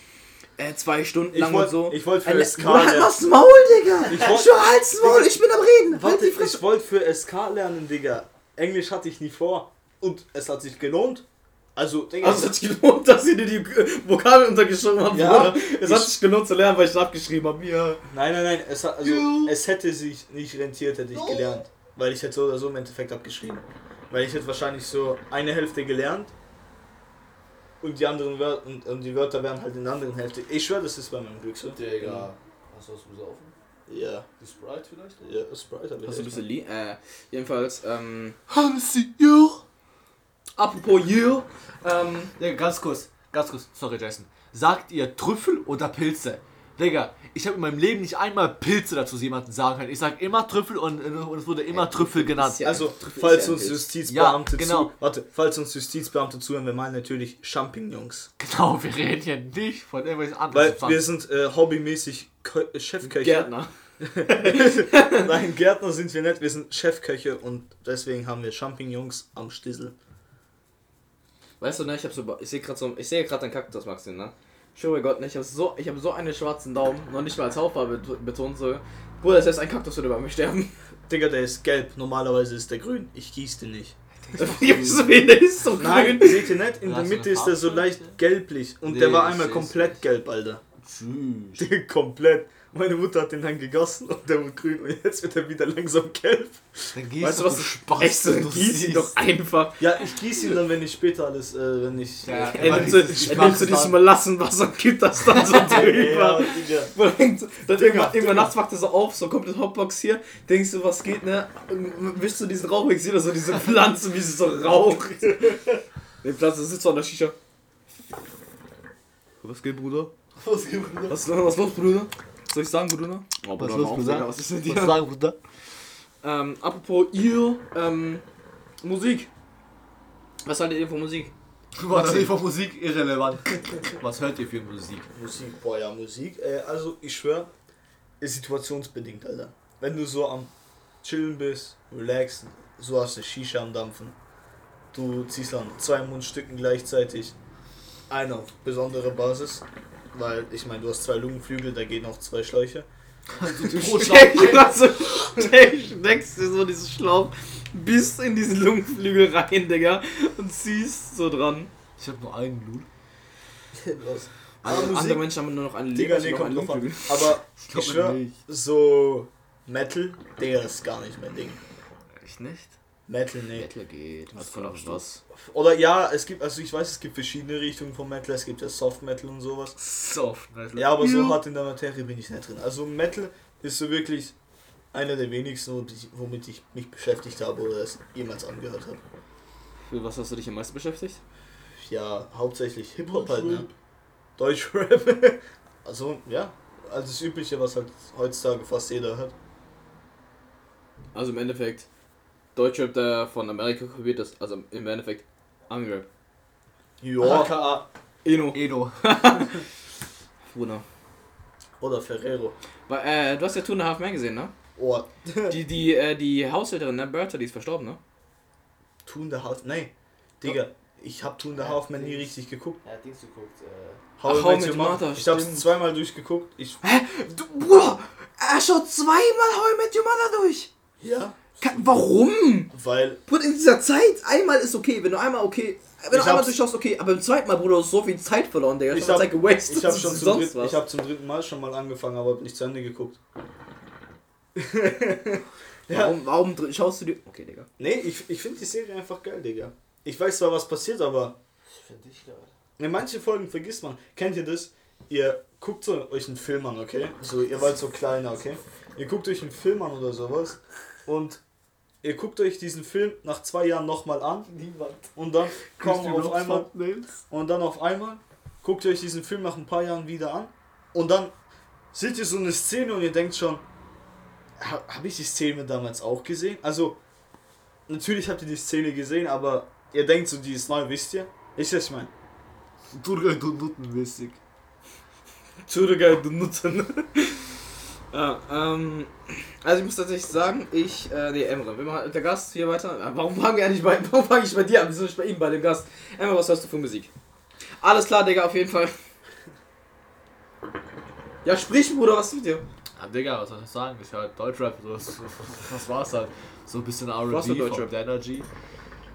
äh, zwei Stunden lang wollt, und so. Ich wollte für äh, SK lernen. Halt das Maul, Digga! Ich wollt, schon halt's Maul, ich bin am Reden! Warte, halt ich wollte für SK lernen, Digga. Englisch hatte ich nie vor. Und es hat sich gelohnt. Also, Digga. Also, es hat sich gelohnt, dass ihr dir die Vokabeln untergeschrieben habt, ja, Es hat sich gelohnt zu lernen, weil ich es abgeschrieben habe. Ja. Nein, nein, nein. Es, hat, also, es hätte sich nicht rentiert, hätte ich gelernt. Weil ich hätte so oder so im Endeffekt abgeschrieben. Weil ich hätte wahrscheinlich so eine Hälfte gelernt. Und die anderen Wörter und, und die Wörter wären halt in der anderen Hälfte. Ich schwöre, das ist bei meinem Glück so. Digga. Hast du was besoffen? Ja. Die Sprite vielleicht? Ja, Sprite habe ich. Hast du ein bisschen Lie äh, jedenfalls, ähm. Hansi, ja. Apropos you. Ähm, Digga, ganz kurz, ganz kurz, sorry Jason. Sagt ihr Trüffel oder Pilze? Digga, ich habe in meinem Leben nicht einmal Pilze dazu jemanden sagen können. Ich sag immer Trüffel und, und es wurde immer ja, Trüffel genannt. Ja also, falls uns Justizbeamte ja, genau. zu, warte, falls uns Justizbeamte zuhören, wir meinen natürlich Champignons. Genau, wir reden hier nicht von irgendwelchen anderen Weil wir sind äh, hobbymäßig Chefköche. Gärtner. [LAUGHS] Nein, Gärtner sind wir nicht, wir sind Chefköche und deswegen haben wir Champignons am Stissel. Weißt du, ne, ich hab so, ich sehe gerade so, ich sehe gerade einen Kaktus, Maxim, ne? Schau bei Gott, ne, ich habe so, ich habe so einen schwarzen Daumen, noch nicht mal als Hautfarbe betont so. Bruder, das heißt, ein Kaktus würde bei mir sterben. [LAUGHS] Digga, der ist gelb, normalerweise ist der grün. Ich gieße den nicht. [LAUGHS] der ist so Nein, grün. seht ihr nicht? In der Mitte ist der so leicht gelblich und nee, der war einmal komplett gelb, Alter. Tschüss. [LAUGHS] komplett. Meine Mutter hat den dann gegossen und der wurde grün und jetzt wird er wieder langsam gelb. Dann gieß weißt du was? Spaß, echt so, gieß ihn doch einfach. Ja, ich gieße ihn dann, wenn ich später alles, äh, wenn ich. Ja, äh, er nimmt so, so dieses Molassenwasser und gibt das dann so [LAUGHS] drüber. ja, dann irgendwann, irgendwann nachts wacht er so auf, so komplett Hotbox hier, denkst du, was geht, ne? Wischst du diesen Rauch, ich sehe da so diese Pflanze, wie sie so raucht. Den Platz sitzt so an der Shisha. Was geht, Bruder? Was geht, Bruder? Was, was los, Bruder? Soll ich sagen, Bruder? Oh, Was Bruder, hör auf, Bruder? Digga, Was ist mit dir? Was sagen, Bruder? Ähm, apropos ihr, ähm, Musik. Was haltet ihr von Musik? Was ist von Musik irrelevant? [LAUGHS] Was hört ihr für Musik? Musik, boah ja, Musik. Äh, also ich schwör, ist situationsbedingt, Alter. Wenn du so am Chillen bist, relaxen, so hast du Shisha am Dampfen. Du ziehst dann zwei Mundstücken gleichzeitig. Einer auf besondere Basis. Weil ich meine, du hast zwei Lungenflügel, da gehen auch zwei Schläuche. Pro [LAUGHS] Stell dir mal so, steckst dir so diesen Schlauch bis in diesen Lungenflügel rein, Digga, und ziehst so dran. Ich hab nur einen Blut. [LAUGHS] Andere, Aber Musik- andere Menschen haben nur noch einen Digga, Leber, nee, noch kommt drauf an. Lungenflügel. Aber [LAUGHS] ich, glaub schwör, nicht. so Metal, Digga, das ist gar nicht mein Ding. Echt nicht? Metal, nee. Metal geht. Was für noch was? Oder ja, es gibt, also ich weiß, es gibt verschiedene Richtungen von Metal. Es gibt ja Soft Metal und sowas. Soft Metal. Ja, aber so hart in der Materie bin ich nicht drin. Also Metal ist so wirklich einer der wenigsten, womit ich- womit ich mich beschäftigt habe oder es jemals angehört habe. Für was hast du dich am meisten beschäftigt? Ja, hauptsächlich Hip-Hop halt, ne? Deutschrap. [LAUGHS] also, ja, also das Übliche, was halt heutzutage fast jeder hört. Also im Endeffekt, Deutschrap, der von Amerika kopiert ist, also im Endeffekt Ami-Rap. Ja. AKA Eno. Edo. [LAUGHS] Bruder. Oder Ferrero. Weil, äh, du hast ja Two and a Half Man gesehen, ne? Oh, [LAUGHS] Die, die, äh, die Haushälterin, ne? Bertha, die ist verstorben, ne? Two and a Half, nee, Digga, ich hab Two and a Half Man nie richtig geguckt. Er hat Dings geguckt. Äh, Ach, I How Met Your Mother. Ich hab's stimmt. zweimal durchgeguckt. Ich, Hä? Du, Bruder! Er schaut zweimal How I Met Your Mother durch! ja, warum? weil Bruder, in dieser Zeit, einmal ist okay, wenn du einmal okay. Wenn du Ich einmal durchschaust, okay, aber im zweiten Mal, Bruder, du hast so viel Zeit verloren, Digga. Ich Ich hab hab- Zeit gewastet. ich habe schon das ist zum, sonst dritten, ich hab zum dritten Mal schon mal angefangen, aber hab nicht zu Ende geguckt. [LAUGHS] ja. Warum, warum schaust du dir. Okay, Digga. Nee, ich, ich finde die Serie einfach geil, Digga. Ich weiß zwar, was passiert, aber Finde ich geil. in manchen Folgen vergisst man. Kennt ihr das? Ihr guckt so euch einen Film an, okay? So, ihr wart so kleiner, okay? Ihr guckt euch einen Film an oder sowas und ihr guckt euch diesen Film nach zwei Jahren nochmal an Niemand. und dann kommen auf einmal Und dann auf einmal guckt ihr euch diesen Film nach ein paar Jahren wieder an und dann seht ihr so eine Szene und ihr denkt schon, ha, habe ich die Szene damals auch gesehen? Also, natürlich habt ihr die Szene gesehen, aber ihr denkt so, die ist neu, wisst ihr? Ist das, ich meine? Turgay Dunutten-mäßig. Entschuldige, du Nutzen. Ja, ähm. Also ich muss tatsächlich sagen, ich, äh, nee, Emre, wir machen der Gast hier weiter. Äh, Warum fangen wir eigentlich bei, [LAUGHS] warum fange ich bei dir an? Wieso nicht bei ihm, bei dem Gast? Emre, was hörst du für Musik? Alles klar, Digga, auf jeden Fall. Ja, sprich, Bruder, was ist mit dir? Ja, Digga, was soll ich sagen? Ich höre halt Deutschrap, so, [LAUGHS] das, das war's halt. So ein bisschen Was für R&B Deutschrap? von Energy.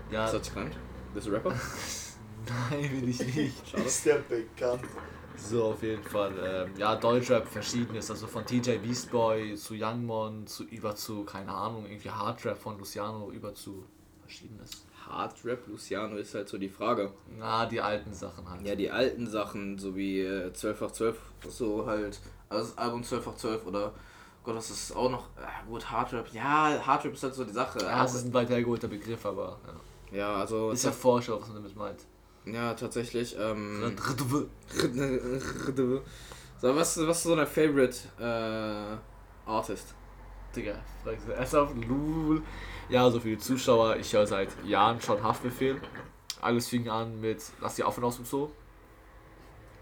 Ja, Was hat sich gemeint? Bist du Rapper? [LAUGHS] nein, bin ich nicht. Schade. Ist der bekannt? So, auf jeden Fall. Ähm, ja, Deutschrap verschiedenes. Also von TJ Beastboy zu Youngmon zu über zu, keine Ahnung, irgendwie Hardrap von Luciano über zu verschiedenes. Hard Rap, Luciano ist halt so die Frage. Na, die alten Sachen halt. Ja, die alten Sachen, so wie äh, 12x12, so halt, also das Album 12x12 oder Gott, was ist auch noch, äh, gut, Hardrap, ja, Hardrap ist halt so die Sache. Ja, das ist ein weit hergeholter Begriff, aber ja. ja, also, ist ja Forscher, was man damit meint. Ja, tatsächlich, ähm, Digga, so, was, was ist so dein Favorite äh, Artist? fragst du erst auf Lul. Ja, so für die Zuschauer, ich höre seit Jahren schon Haftbefehl. Alles fing an mit Lass die Affen aus dem Zoo.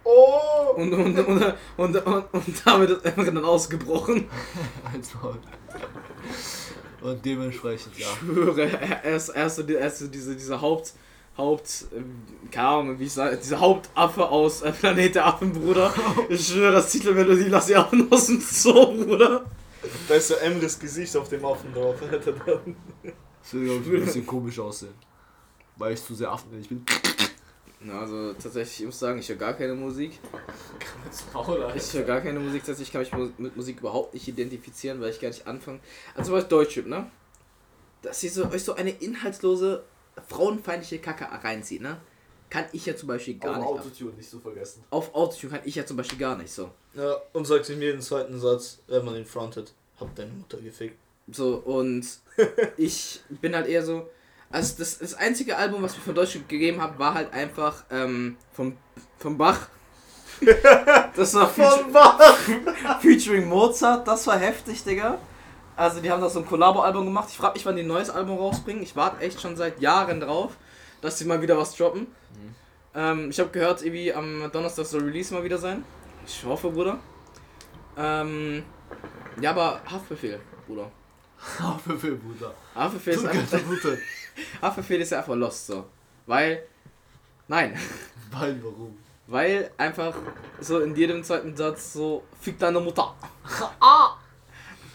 Oh! Und, und, und, und, und, und damit ist Emre dann ausgebrochen. [LAUGHS] Und dementsprechend, ja. Ich schwöre, er er ist, er ist, so die- er ist so diese, diese Haupt, Haupt, ähm, keine Ahnung, wie ich sage, dieser Hauptaffe aus äh, Planet der Affen, Bruder. Ich schwöre, das Titelmelodie lass die Affen aus dem Zoo, Bruder. Da ist so Emres Gesicht auf dem Affen drauf. Alter, dann. Das würde glaub ich, ein bisschen komisch aussehen. Weil ich zu sehr affenähnlich bin. Na, also tatsächlich, ich muss sagen, ich höre gar keine Musik. Maul, Ich höre gar keine Musik, tatsächlich kann ich mit Musik überhaupt nicht identifizieren, weil ich gar nicht anfange. Also zum Beispiel Deutschrap, ne? Dass ihr so, euch so eine inhaltslose, frauenfeindliche Kacke reinzieht, ne? Kann ich ja zum Beispiel gar nicht. ab. Autotune nicht zu vergessen. Auf Autotune kann ich ja zum Beispiel gar nicht so. Ja, und sagt ihm jeden zweiten Satz, wenn man ihn frontet, hab deine Mutter gefickt. So, und [LAUGHS] ich bin halt eher so. Also das, das einzige Album, was wir von Deutschland gegeben haben, war halt einfach ähm, vom, vom Bach. [LAUGHS] Das war Von Bach! featuring Mozart, das war heftig, Digga. Also die haben da so ein Collabo-Album gemacht. Ich frage mich, wann die ein neues Album rausbringen. Ich warte echt schon seit Jahren drauf, dass sie mal wieder was droppen. Ähm, ich habe gehört, irgendwie am Donnerstag soll Release mal wieder sein. Ich hoffe, Bruder. Ähm, ja, aber Haftbefehl, Bruder. [LAUGHS] Haftbefehl, Bruder. Haftbefehl ist, einfach, Bruder. [LAUGHS] Haftbefehl ist ja einfach lost so. Weil, nein, [LAUGHS] Weil, warum? weil einfach so in jedem zweiten Satz so, fick deine Mutter. Ah!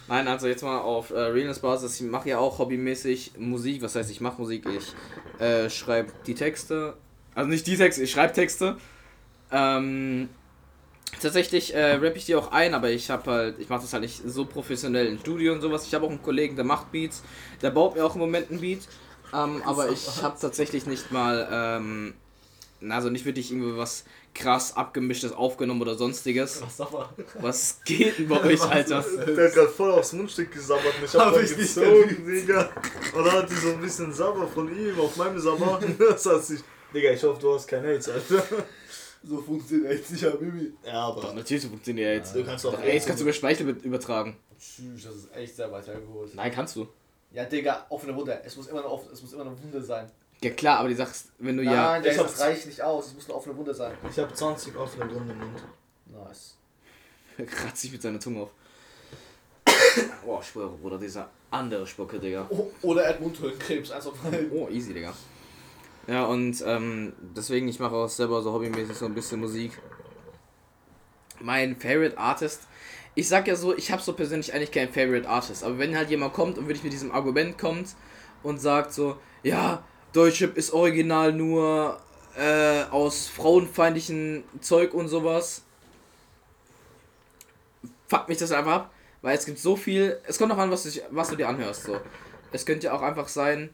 Nein, also jetzt mal auf äh, Realness-Basis. Ich mache ja auch hobbymäßig Musik. Was heißt, ich mache Musik? Ich äh, schreibe die Texte. Also nicht die Texte, ich schreibe Texte. Ähm, tatsächlich äh, rappe ich die auch ein, aber ich habe halt, ich mache das halt nicht so professionell im Studio und sowas. Ich habe auch einen Kollegen, der macht Beats. Der baut mir auch im Moment einen Beat. Ähm, aber ich habe tatsächlich nicht mal, ähm, also nicht wirklich irgendwie was krass abgemischtes aufgenommen oder sonstiges. Was geht denn bei [LAUGHS] euch, Alter? Der hat gerade voll aufs Mundstück gesabbert und ich hab, Hab ich nicht gezogen, Digga. Und dann hat die so ein bisschen Sabber von ihm auf meinem Sabber. [LAUGHS] Das hat sich. Digga, ich hoffe, du hast kein AIDS, Alter. So funktioniert echt nicht, Habibi. Ja, Doch, aber. natürlich funktioniert jetzt. Du kannst Doch, jetzt kannst du über Speichel übertragen. Tschüss, das ist echt sehr weit hergeholt. Nein, kannst du. Ja, Digga, offene Wunde. Es muss immer eine, off- es muss immer eine Wunde sein. Ja klar, aber die sagst, wenn du ja. Nein, ich Digga, das hab's- reicht nicht aus. Es muss eine offene Wunde sein. Ich habe 20 offene Wunden im Mund. Nice. [LAUGHS] kratzt sich mit seiner Zunge auf. [COUGHS] Boah, ich schwöre, Bruder, dieser andere Spucke, Digga. Oh, oder er hat Mundhöhlenkrebs, mal. [LAUGHS] Oh, easy, Digga. Ja, und ähm, deswegen, ich mache auch selber so hobbymäßig so ein bisschen Musik. Mein Favorite Artist, ich sag ja so, ich habe so persönlich eigentlich keinen Favorite Artist, aber wenn halt jemand kommt und wirklich mit diesem Argument kommt und sagt so, ja, Deutschrap ist original nur äh, aus frauenfeindlichen Zeug und sowas, fuck mich das einfach ab, weil es gibt so viel, es kommt auch an, was du, was du dir anhörst, so. Es könnte ja auch einfach sein,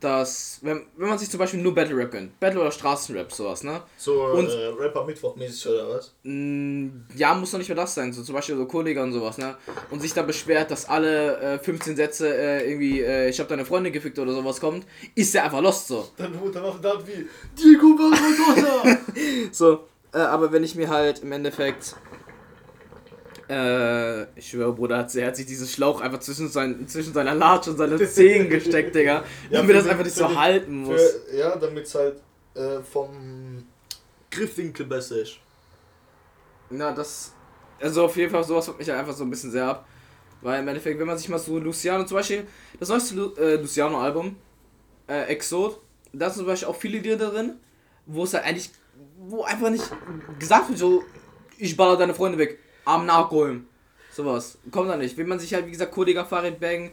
dass, wenn, wenn man sich zum Beispiel nur Battle Rap gönnt, Battle oder Straßenrap, sowas, ne? So Und- äh, Rapper Mittwoch-mäßig oder was? Mm, Ja, muss doch nicht mehr das sein, so zum Beispiel so Kollege und sowas, ne? Und sich da beschwert, dass alle äh, 15 Sätze äh, irgendwie, äh, ich hab deine Freundin gefickt oder sowas kommt, ist der einfach lost so. Dann wurde er verdammt wie Diego Maradona. [LAUGHS] So, äh, aber wenn ich mir halt im Endeffekt. Äh, ich schwöre, Bruder, hat, er hat sich dieses Schlauch einfach zwischen, sein, zwischen seiner Latsch und seinen Zehen gesteckt, Digga. [LAUGHS] Ja, damit das einfach nicht so den- halten muss. Für, ja, damit es halt äh, vom Griffwinkel besser ist. Na, das. Also auf jeden Fall, sowas fuckt mich halt einfach so ein bisschen sehr ab. Weil im Endeffekt, wenn man sich mal so Luciano, zum Beispiel, das neueste Lu äh, Luciano-Album, äh, Exod, da sind zum Beispiel auch viele Lieder drin, wo es halt eigentlich, wo einfach nicht gesagt wird, so, ich baller deine Freunde weg, am Nachholen. Sowas. Kommt da nicht. Wenn man sich halt, wie gesagt, Kollege Farid Bang,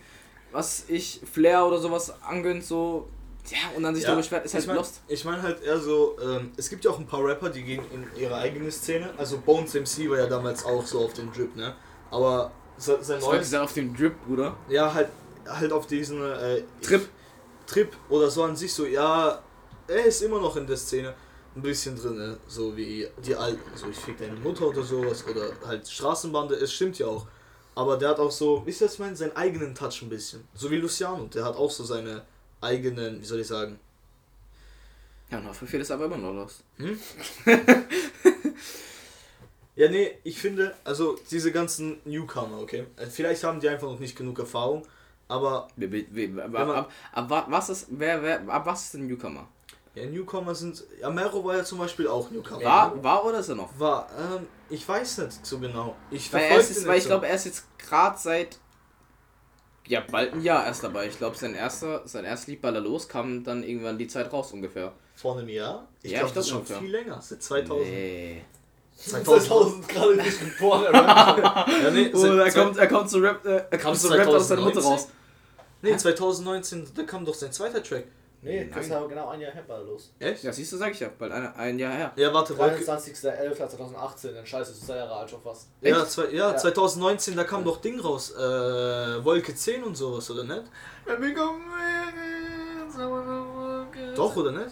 was ich, Flair oder sowas angönnt, so, ja, und dann sich darüber beschwert, ist halt ich mein, lost. Ich meine halt eher so, ähm, es gibt ja auch ein paar Rapper, die gehen in ihre eigene Szene. Also Bones MC war ja damals auch so auf den Drip, ne? Aber se- sein Das neues, gesagt auf dem Drip, Bruder. ja halt, halt auf diesen äh, Trip. Trip oder so an sich so, ja, er ist immer noch in der Szene ein bisschen drin, ne? so wie die alten, so ich fick deine Mutter oder sowas oder halt Straßenbande, es stimmt ja auch. Aber der hat auch so, wie ist das mein, seinen eigenen Touch ein bisschen. So wie Luciano, der hat auch so seine eigenen, wie soll ich sagen, Ja, und Haftbefehl ist aber immer noch lost. [LAUGHS] Ja, nee, ich finde, also diese ganzen Newcomer, okay? Vielleicht haben die einfach noch nicht genug Erfahrung, aber Ab, ab, ab, wa- was ist, wer, wer, ab was ist ein Newcomer? Ja, Newcomer sind. Ja, Mero war ja zum Beispiel auch Newcomer. War, war oder ist er noch? War, ähm, ich weiß nicht so genau. Ich Weil, er verfolge ist, weil nicht ich so. glaube, er ist jetzt gerade seit, ja, bald ein Jahr erst dabei. Ich glaube, sein erster, sein erstes Lied Baller los kam dann irgendwann die Zeit raus ungefähr. Vor einem Jahr? Ich Ja, glaube, das ist schon schon, viel länger. Seit 2000. Nee. 2000. gerade nicht geboren. er. [LAUGHS] Ja, nee, Oh, er kommt, er kommt zu Rap, äh, er kommt zu Rap aus seiner Mutter 2019? raus. nee, 2019, da kam doch sein zweiter Track. Nee, Nein. das ist aber genau ein Jahr her war los. Echt? Ja, siehst du, sag ich ja, bald ein, ein Jahr her. Ja, warte, Wolke. 23.11.2018, dann scheiße, das ist zwei Jahre alt schon fast. Ja, zwei, ja, Ja. 2019, da kam doch Ding raus. Äh, Wolke 10 und sowas, oder nicht? Doch, oder nicht?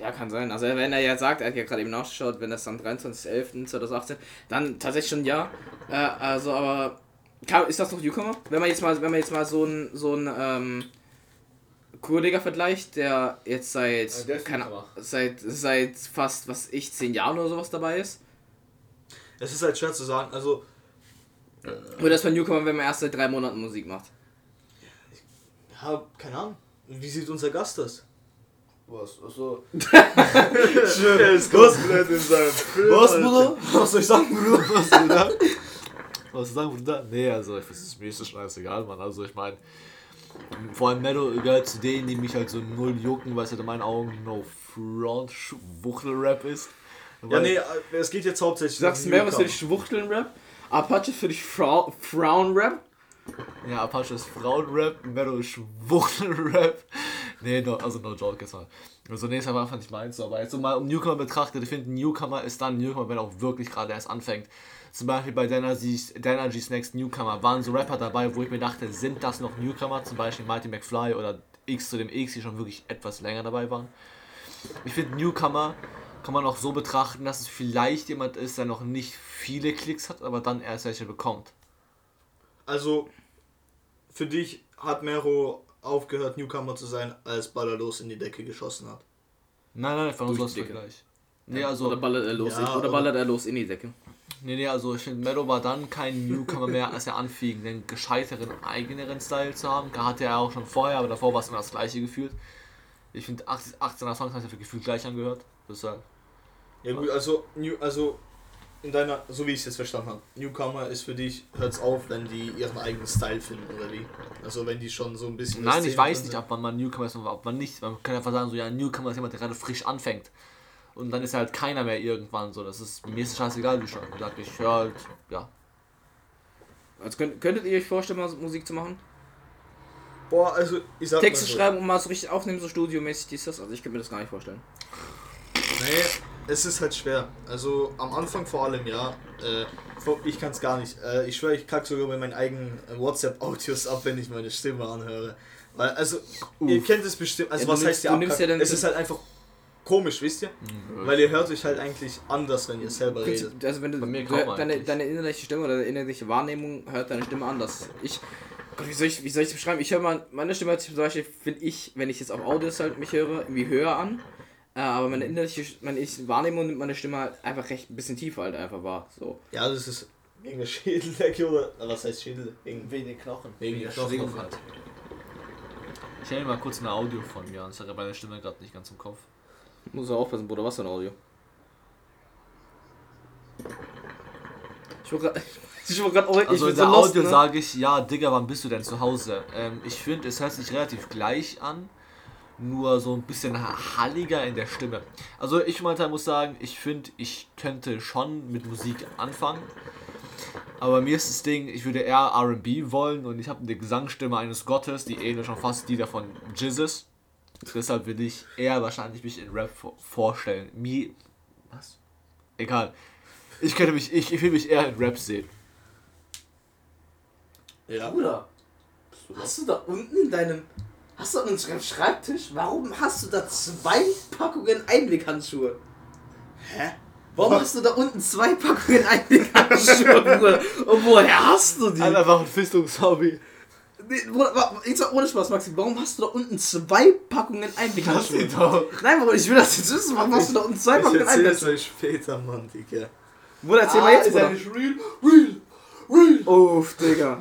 Ja, kann sein. Also wenn er ja sagt, er hat ja gerade eben nachgeschaut, wenn das dann 23.11.2018, dann tatsächlich schon ja. Äh, also aber ist das noch Newcomer? Wenn man jetzt mal, wenn man jetzt mal so ein so ein ähm, Kollege-Vergleich, der jetzt seit, ja, keine, seit, seit fast, was ich, zehn Jahren oder sowas dabei ist. Es ist halt schwer zu sagen, also. Oder das von Newcomer, wenn man erst seit drei Monaten Musik macht. Ja, keine Ahnung. Wie sieht unser Gast das? Was? Achso. Schön. Er ist komplett in seinem Film. Was, Bruder? Was soll ich sagen, Bruder? Was, Bruder? Was soll ich sagen, Bruder? Nee, also, ich, das ist mir so scheißegal, Mann. Also, ich meine, vor allem Meadow gehört zu denen, die mich halt so null jucken, weil es halt in meinen Augen No Front Schwuchtel-Rap ist. Ja, nee, äh, es geht jetzt hauptsächlich. Du sagst mehr was für dich Schwuchteln-Rap, Apache für dich Frauen-Rap. Ja, Apache ist Frauen-Rap, Meadow ist Schwuchtel-Rap. Nee, no, also no joke jetzt mal. Also nee, das war einfach nicht meins, aber jetzt so mal um Newcomer betrachtet, ich finde Newcomer ist dann Newcomer, wenn er auch wirklich gerade erst anfängt. Zum Beispiel bei Dynagy's Next Newcomer waren so Rapper dabei, wo ich mir dachte, sind das noch Newcomer? Zum Beispiel Marty McFly oder X zu dem X, die schon wirklich etwas länger dabei waren. Ich finde Newcomer kann man auch so betrachten, dass es vielleicht jemand ist, der noch nicht viele Klicks hat, aber dann erst welche bekommt. Also, für dich hat Mero aufgehört, Newcomer zu sein, als Ballerlos in die Decke geschossen hat. Nein, nein, von uns aus Vergleich. Nee, also, oder ballert er los, ja, oder ballert er los in die Decke. Nee, nee, also ich finde, Meadow war dann kein Newcomer mehr, als er anfing, den gescheiteren, eigeneren Style zu haben. Hatte er auch schon vorher, aber davor war es immer das gleiche gefühlt. Ich finde, 18er Songs hat sich gefühlt gleich angehört. Deshalb. Ja gut, also, New, also in deiner, so wie ich es jetzt verstanden habe, Newcomer ist für dich, hört's auf, wenn die ihren eigenen Style finden, oder wie? Also wenn die schon so ein bisschen... Nein, ich weiß nicht, ob man mal Newcomer ist oder ob man nicht. Man kann einfach sagen, so ja, Newcomer ist jemand, der gerade frisch anfängt. Und dann ist halt keiner mehr irgendwann so. Das ist mir ist scheißegal, wie schon. Ich sag, ich höre halt, ja. Also könnt, könntet ihr euch vorstellen, mal Musik zu machen? Boah, also ich sag Texte so. schreiben und mal so richtig aufnehmen, so studiomäßig ist das. Also ich könnte mir das gar nicht vorstellen. Nee, es ist halt schwer. Also am Anfang vor allem ja. Äh, ich kann es gar nicht. Äh, ich schwöre, ich kacke sogar mit meinen eigenen WhatsApp-Audios ab, wenn ich meine Stimme anhöre. Weil, also, Uff. ihr kennt es bestimmt. Also, ja, was heißt ja, ja Es ist halt einfach komisch, wisst ihr? Mhm. Weil ihr hört euch halt eigentlich anders, wenn ihr selber redet. Also, wenn du, deine, deine innerliche Stimme oder deine innerliche Wahrnehmung hört deine Stimme anders. Ich. Gott, wie soll ich, wie soll ich das beschreiben? Ich höre mal, meine Stimme hört sich zum Beispiel, finde ich, wenn ich jetzt auf Audios halt mich höre, irgendwie höher an. Äh, aber meine innerliche meine ich, Wahrnehmung nimmt meine Stimme halt einfach recht ein bisschen tiefer halt einfach wahr. So. Ja, das ist wegen der Schädeldecke oder was heißt Schädel? Wegen, wegen den Knochen. Wegen, wegen der Knochen halt. Ich höre mal kurz ein Audio von mir an, ich habe meine Stimme gerade nicht ganz im Kopf. Muss er aufpassen, Bruder, was für ein Audio? Ich war gerade. [LAUGHS] Ich war grad, oh, also in der so Audio ne? sage ich, ja, Digga, wann bist du denn zu Hause? Ähm, ich finde, es hört sich relativ gleich an nur so ein bisschen halliger in der Stimme. Also ich momentan muss sagen, ich finde, ich könnte schon mit Musik anfangen. Aber mir ist das Ding, ich würde eher RB wollen und ich habe eine Gesangsstimme eines Gottes, die ähnelt schon fast die der von Jesus. Deshalb will ich eher wahrscheinlich mich in Rap vorstellen. Mir. Was? Egal. Ich könnte mich, ich, ich will mich eher in Rap sehen. Ja. Bruder, hast du da unten in deinem Hast du an unserem Schreibtisch? Warum hast du da zwei Packungen Einblickhandschuhe? Hä? Warum Was? hast du da unten zwei Packungen Einblickhandschuhe, Bruder? Und woher hast du die? Einfach ein Fistungshobby. Ich sag ohne Spaß, Maxi, warum hast du da unten zwei Packungen Einblickhandschuhe? Nein, Bruder, ich will das jetzt wissen. Warum hast du da unten zwei Packungen Einblickhandschuhe? Ich erzähl's euch später, Mann, Digga. Bruder, erzähl ah, mal jetzt, Bruder. Ist ja nicht real, real, real. [LAUGHS] Uff, Digga.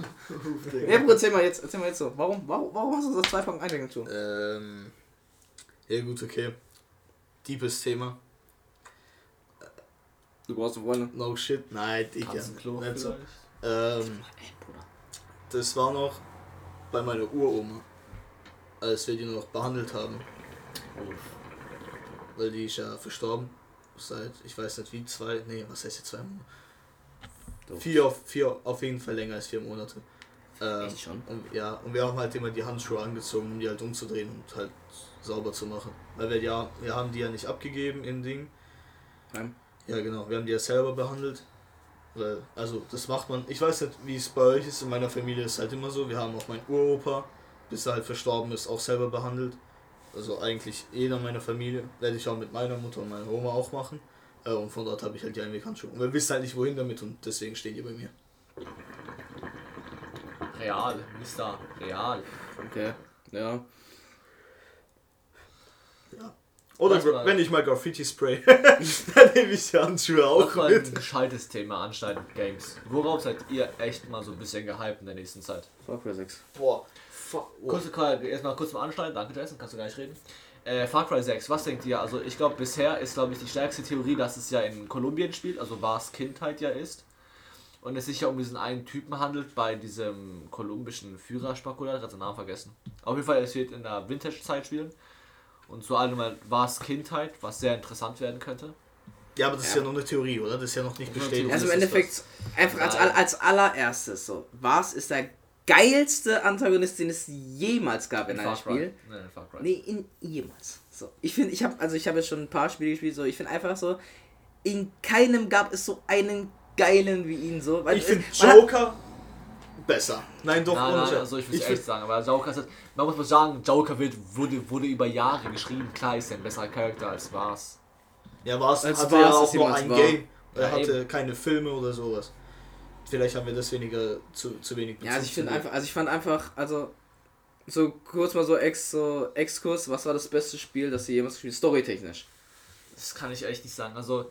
Ja, Bruder, erzähl mal jetzt, erzähl mal jetzt so. Warum, warum, warum hast du das zwei Packungen Eindeckung Ähm. Ja, gut, okay. Deepes Thema. Du brauchst eine Freundin? No shit, nein, Digga. Nicht so. Ähm, das war noch bei meiner Uroma, als wir die noch behandelt haben. Weil die ist ja verstorben. Seit, ich weiß nicht wie, zwei, nee, was heißt jetzt zwei Monate? Vier, vier, auf jeden Fall länger als vier Monate. Ähm, Echt schon? Und, ja, und wir haben halt immer die Handschuhe angezogen, um die halt umzudrehen und halt sauber zu machen. Weil wir ja, wir haben die ja nicht abgegeben im Ding. Nein. Ja genau, wir haben die ja selber behandelt. Also das macht man, ich weiß nicht, wie es bei euch ist, in meiner Familie ist es halt immer so, wir haben auch meinen Uropa, bis er halt verstorben ist, auch selber behandelt. Also eigentlich jeder meiner Familie, werde ich auch mit meiner Mutter und meiner Oma auch machen. Äh, und von dort habe ich halt die Einweghandschuhe. Und wir wissen halt nicht wohin damit und deswegen stehen die bei mir. Real, Mister Real. Okay, ja. Oder mal, wenn ich mal Graffiti spray, [LAUGHS] dann nehme ich die Handschuhe auch mal mit. ein gescheites Thema anschneiden Games. Worauf seid ihr echt mal so ein bisschen gehypt in der nächsten Zeit? Far Cry 6. Boah. Kurz, erstmal kurz mal anschneiden. Danke Jason, kannst du gleich reden. Äh, Far Cry 6, was denkt ihr? Also ich glaube bisher ist glaube ich die stärkste Theorie, dass es ja in Kolumbien spielt, also Bars Kindheit ja ist. Und es sich ja um diesen einen Typen handelt bei diesem kolumbischen Führer Spakula, ich habe den Namen vergessen. Auf jeden Fall, es wird in der Vintage-Zeit spielen. Und zu allem war es Kindheit, was sehr interessant werden könnte. Ja, aber das ja. ist ja noch eine Theorie, oder? Das ist ja noch nicht bestätigt. Also im Endeffekt, einfach als, als allererstes so, was ist der geilste Antagonist, den es jemals gab in, in einem Spiel? Nee, in Far Cry. Nee, in jemals. So, ich finde, ich habe also ich habe jetzt schon ein paar Spiele gespielt, so ich finde einfach so, in keinem gab es so einen geilen wie ihn so. ich finde Joker besser. Nein, doch nein, nein, also ich würde echt sagen, aber Joker ist, man muss mal sagen, Joker wird, wurde, wurde über Jahre geschrieben. Klar ist er ein besserer Charakter als Vars. Ja, Vars hatte ja auch nur ein war. Game. Er ja, hatte eben. keine Filme oder sowas. Vielleicht haben wir das weniger zu, zu wenig Bezug Ja, also ich finde einfach, also ich fand einfach, also so kurz mal so Ex so Exkurs, was war das beste Spiel, das ihr jemals gespielt storytechnisch? Das kann ich echt nicht sagen. Also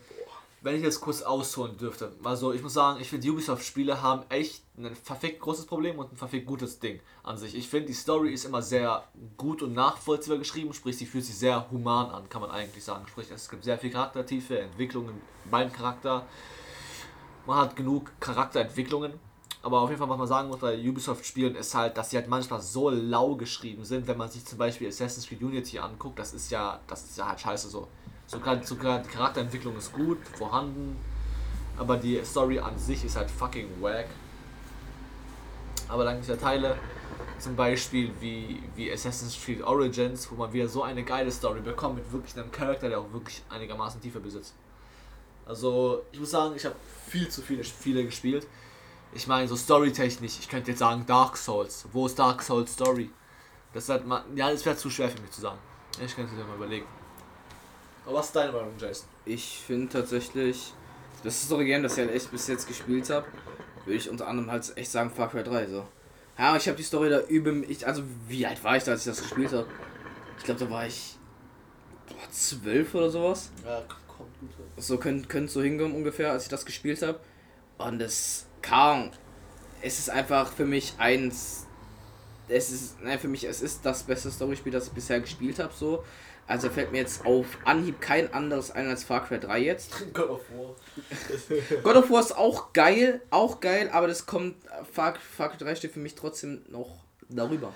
wenn ich jetzt kurz ausholen dürfte, also ich muss sagen, ich finde Ubisoft-Spiele haben echt ein verfickt großes Problem und ein verfickt gutes Ding an sich. Ich finde, die Story ist immer sehr gut und nachvollziehbar geschrieben, sprich, sie fühlt sich sehr human an, kann man eigentlich sagen. Sprich, es gibt sehr viel Charaktertiefe, Entwicklungen beim Charakter. Man hat genug Charakterentwicklungen. Aber auf jeden Fall, was man sagen muss bei Ubisoft-Spielen, ist halt, dass sie halt manchmal so lau geschrieben sind, wenn man sich zum Beispiel Assassin's Creed Unity anguckt, das ist ja, das ist ja halt scheiße so. Sogar, sogar die Charakterentwicklung ist gut, vorhanden, aber die Story an sich ist halt fucking wack. Aber dank dieser Teile, zum Beispiel wie, wie Assassin's Creed Origins, wo man wieder so eine geile Story bekommt mit wirklich einem Charakter, der auch wirklich einigermaßen tiefer besitzt. Also, ich muss sagen, ich habe viel zu viele Spiele gespielt. Ich meine, so storytechnisch, ich könnte jetzt sagen Dark Souls. Wo ist Dark Souls Story? Das hat man, ja, das wäre zu schwer für mich zu sagen. Ich könnte es mal überlegen. Aber was ist deine Meinung, Jason? Ich finde tatsächlich, das ist so ein Game, das ich halt echt bis jetzt gespielt habe, würde ich unter anderem halt echt sagen Far Cry 3. So. Ja, ich habe die Story da üben. Ich, also, wie alt war ich da, als ich das gespielt habe? Ich glaube, da war ich boah, zwölf oder sowas. Ja, kommt gut. So könnte könnt so hinkommen ungefähr, als ich das gespielt habe. Und es kam. Es ist einfach für mich eins. Es ist, nein, für mich, es ist das beste Storyspiel, das ich bisher gespielt habe. So. Also fällt mir jetzt auf Anhieb kein anderes ein als Far Cry 3 jetzt. [LAUGHS] God of War. [LAUGHS] God of War ist auch geil, auch geil, aber das kommt, Far, Far Cry 3 steht für mich trotzdem noch darüber.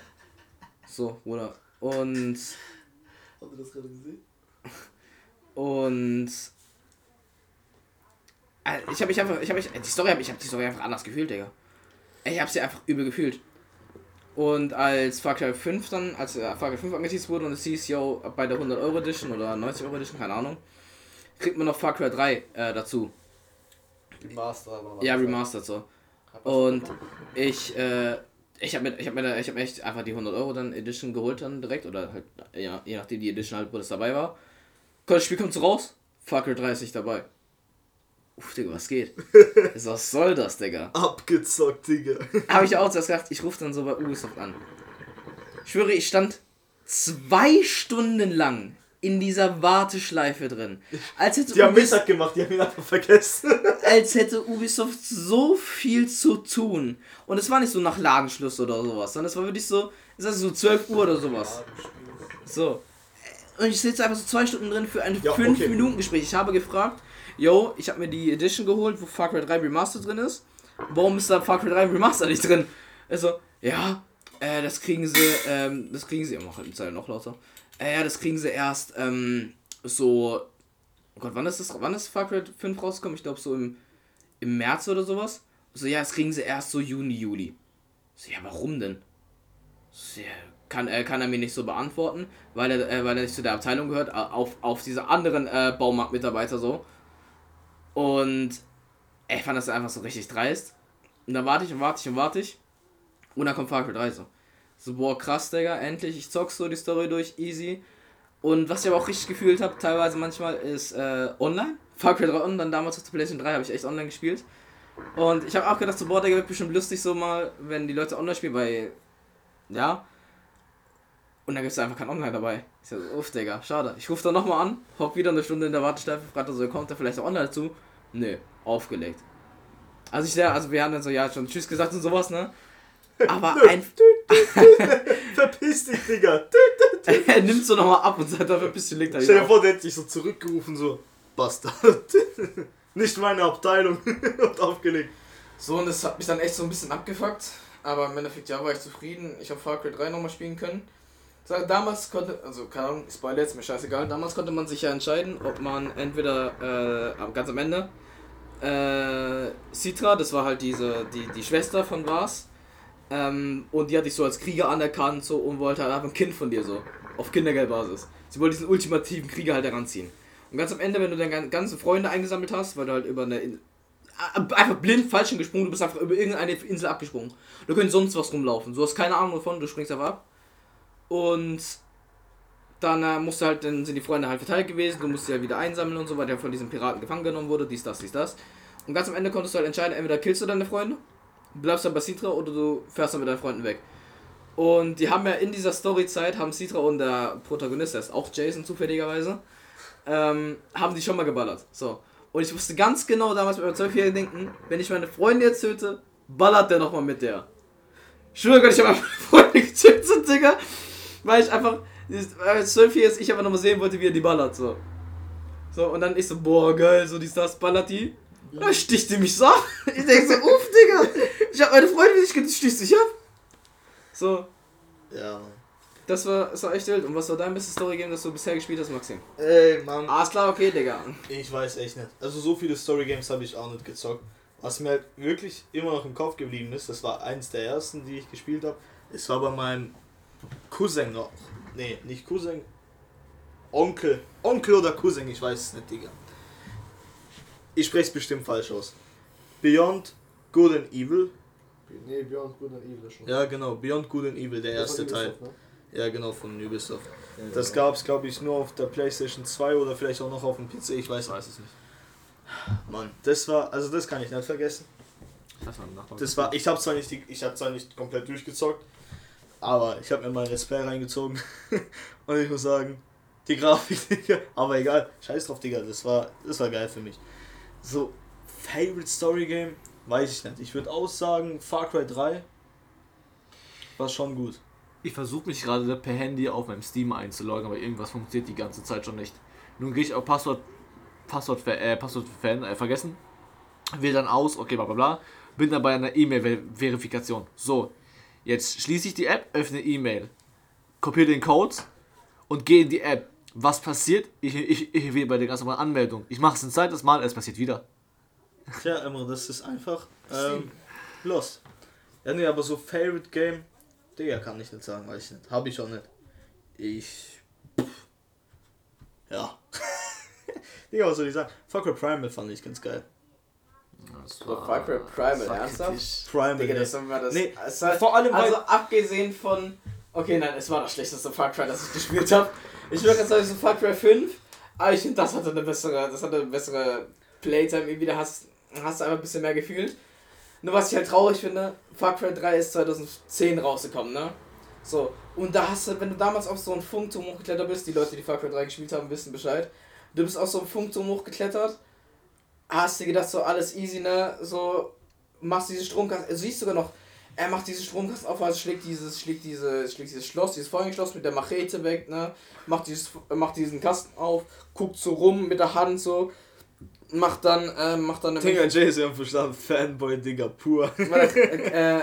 So, oder? Und. Hast du das gerade gesehen? Und. Äh, ich habe mich einfach, ich habe mich, die Story habe ich habe die Story einfach anders gefühlt, Digga. Ich habe sie einfach übel gefühlt. Und als Far Cry 5 dann, als äh, Far Cry 5 angeteased wurde und es hieß, yo, bei der 100 Euro Edition oder 90 Euro Edition, keine Ahnung, kriegt man noch Far Cry 3 äh, dazu. Remastered aber Ja, Remastered so. Und ich, äh, ich habe mir, ich habe mir, ich habe echt einfach die 100 Euro dann Edition geholt dann direkt oder halt, ja, je nachdem die Edition halt, wo das dabei war. Das Spiel kommt so raus, Far Cry 3 ist nicht dabei. Uff, Digga, was geht? [LAUGHS] was soll das, Digga? Abgezockt, Digga. [LAUGHS] Habe ich auch zuerst gedacht, ich rufe dann so bei Ubisoft an. Ich schwöre, ich stand zwei Stunden lang in dieser Warteschleife drin. Als hätte die haben Mittag gemacht, die haben ihn einfach vergessen. [LAUGHS] als hätte Ubisoft so viel zu tun. Und es war nicht so nach Ladenschluss oder sowas, sondern es war wirklich so, es ist so 12 Uhr oder sowas. So. Und ich sitze einfach so zwei Stunden drin für ein ja, 5-Minuten-Gespräch. Ich habe gefragt, yo, ich habe mir die Edition geholt, wo Far Cry 3 Remastered drin ist. Warum ist da Far Cry 3 Remastered nicht drin? Also, ja, äh, das kriegen sie, ähm, das kriegen sie, ich mach halt die Zeile noch lauter. Äh, ja, das kriegen sie erst, ähm, so, oh Gott, wann ist das, wann ist Far Cry 5 rausgekommen? Ich glaube so im, im März oder sowas. So, ja, das kriegen sie erst so Juni, Juli. So, ja, warum denn? So, ja, kann, äh, kann er mir nicht so beantworten, weil er, äh, weil er nicht zu der Abteilung gehört, auf, auf diese anderen äh, Baumarktmitarbeiter so. Und ich fand das einfach so richtig dreist. Und dann warte ich und warte ich und warte ich. Und dann kommt Far Cry 3 so. So, boah, krass, Digga, endlich. Ich zock so die Story durch, easy. Und was ich aber auch richtig gefühlt habe, teilweise manchmal, ist äh, online. Far Cry 3 und dann damals auf der PlayStation 3 habe ich echt online gespielt. Und ich habe auch gedacht, so, boah, Digga, wird bestimmt lustig so mal, wenn die Leute online spielen, weil, ja. Und dann gibt es einfach kein Online dabei. Ich so, uff, Digga, schade. Ich rufe dann nochmal an, hock wieder eine Stunde in der Warteschleife, fragt er so, kommt er vielleicht auch online dazu? Nö, aufgelegt. Also ich sehr, also wir haben dann so, ja, schon Tschüss gesagt und sowas, ne? Aber ein. [LAUGHS] Verpiss dich, Digga. [LAUGHS] er nimmt so nochmal ab und sagt, dafür bist du legt da Stell dir vor, der hätte dich so zurückgerufen, so, Bastard. [LAUGHS] Nicht meine Abteilung. und aufgelegt. So, und das hat mich dann echt so ein bisschen abgefuckt. Aber im Endeffekt, ja, war ich zufrieden. Ich habe Far Cry 3 nochmal spielen können. Damals konnte, also keine Ahnung, Spoiler jetzt, mir scheißegal. Damals konnte man sich ja entscheiden, ob man entweder äh, ganz am Ende äh, Citra, das war halt diese, die, die Schwester von Vars, ähm, und die hatte ich so als Krieger anerkannt so und wollte halt einfach ein Kind von dir so, auf Kindergeldbasis. Sie wollte diesen ultimativen Krieger halt heranziehen. Und ganz am Ende, wenn du deine ganzen Freunde eingesammelt hast, weil du halt über eine einfach blind falsch gesprungen, du bist einfach über irgendeine Insel abgesprungen. Du könntest sonst was rumlaufen. Du hast keine Ahnung davon, du springst einfach ab. Und dann äh, du halt, dann sind die Freunde halt verteilt gewesen, du musst sie ja halt wieder einsammeln und so, weil der von diesen Piraten gefangen genommen wurde, dies, das, dies, das. Und ganz am Ende konntest du halt entscheiden, entweder killst du deine Freunde, bleibst dann bei Citra oder du fährst dann mit deinen Freunden weg. Und die haben ja in dieser Storyzeit, haben Citra und der Protagonist, der ist auch Jason zufälligerweise, ähm, haben die schon mal geballert. So. Und ich wusste ganz genau damals mit meinem 12-jährigen Denken, wenn ich meine Freunde jetzt töte, ballert der nochmal mit der. Ich schwöre Gott, ich habe meine Freunde [LAUGHS] getötet, Digga. Weil ich einfach, als 12 ist, ich einfach nochmal sehen wollte, wie er die ballert, so. So, und dann ich so, boah, geil, so dies, das, ballert die. Und dann sticht die mich so ab. [LAUGHS] Ich denke so, uff, Digga. Ich habe meine Freunde nicht getötet, sticht sich ab. So. Ja, das war, das war echt wild. Und was war dein bestes Story-Game, das du bisher gespielt hast, Maxim? Ey, Mann. Ah, ist klar, okay, Digga. Ich weiß echt nicht. Also so viele Story-Games habe ich auch nicht gezockt. Was mir halt wirklich immer noch im Kopf geblieben ist, das war eins der ersten, die ich gespielt habe. Es war bei meinem Cousin noch. Nee, nicht Cousin. Onkel. Onkel oder Cousin, ich weiß es nicht, Digga. Ich spreche es bestimmt falsch aus. Beyond Good and Evil. Nee, Beyond Good and Evil schon. Ja, genau, Beyond Good and Evil, der erste Teil. Ne? Ja, genau, von Ubisoft. Ja, das genau. gab es, glaube ich, nur auf der PlayStation 2 oder vielleicht auch noch auf dem PC, ich weiß, weiß es nicht. Mann, das war, also das kann ich nicht vergessen. Das war, ich habe zwar nicht, ich habe zwar nicht komplett durchgezockt, aber ich habe mir mal ein Respect reingezogen [LAUGHS] und ich muss sagen, die Grafik, Digga, aber egal, scheiß drauf, Digga, das war, das war geil für mich. So, Favorite Story Game, weiß ich nicht. Ich würde aussagen, Far Cry 3 war schon gut. Ich versuche mich gerade per Handy auf meinem Steam einzuloggen, aber irgendwas funktioniert die ganze Zeit schon nicht. Nun gehe ich auf Passwort, Passwort, äh, Passwort äh, vergessen, wähle dann aus, okay, bla bla bla, bin dann bei einer E-Mail-Verifikation. So, jetzt schließe ich die App, öffne E-Mail, kopiere den Code und gehe in die App. Was passiert? Ich, ich, ich wähle bei der ganz normalen Anmeldung. Ich mache es ein zweites Mal, es passiert wieder. Tja, immer, das ist einfach ähm, los. Ja, nee, aber so Favorite Game Digga, kann ich nicht sagen, weiß ich nicht. Hab ich auch nicht. Ich. Ja. [LAUGHS] Digga, was soll ich sagen? Cry Primal fand ich ganz geil. So, Far Cry Primal, ernsthaft? Primal, Digga, das war das. Nee, es war, vor allem also abgesehen von. Okay, nein, es war das schlechteste Far Cry, das ich gespielt habe. Ich würde jetzt sagen, so Far Cry 5, aber ich finde, das hatte eine bessere, das hatte eine bessere Playtime. Irgendwie, da hast, hast du einfach ein bisschen mehr gefühlt. Nur was ich halt traurig finde, Far Cry 3 ist 2010 rausgekommen, ne? So, und da hast du, wenn du damals auf so einen Funkturm hochgeklettert bist, die Leute, die Far Cry 3 gespielt haben, wissen Bescheid. Du bist auf so einen Funkturm hochgeklettert, hast dir gedacht, so alles easy, ne? So, machst diese Stromkasten, also siehst sogar noch, er macht diese Stromkasten auf, also schlägt dieses, schlägt diese, schlägt dieses Schloss, dieses Vorhängeschloss mit der Machete weg, ne? Macht, dieses, macht diesen Kasten auf, guckt so rum mit der Hand so, macht dann, äh, macht dann... Digga, Jason haben verstanden, Fanboy, Digga, pur. äh,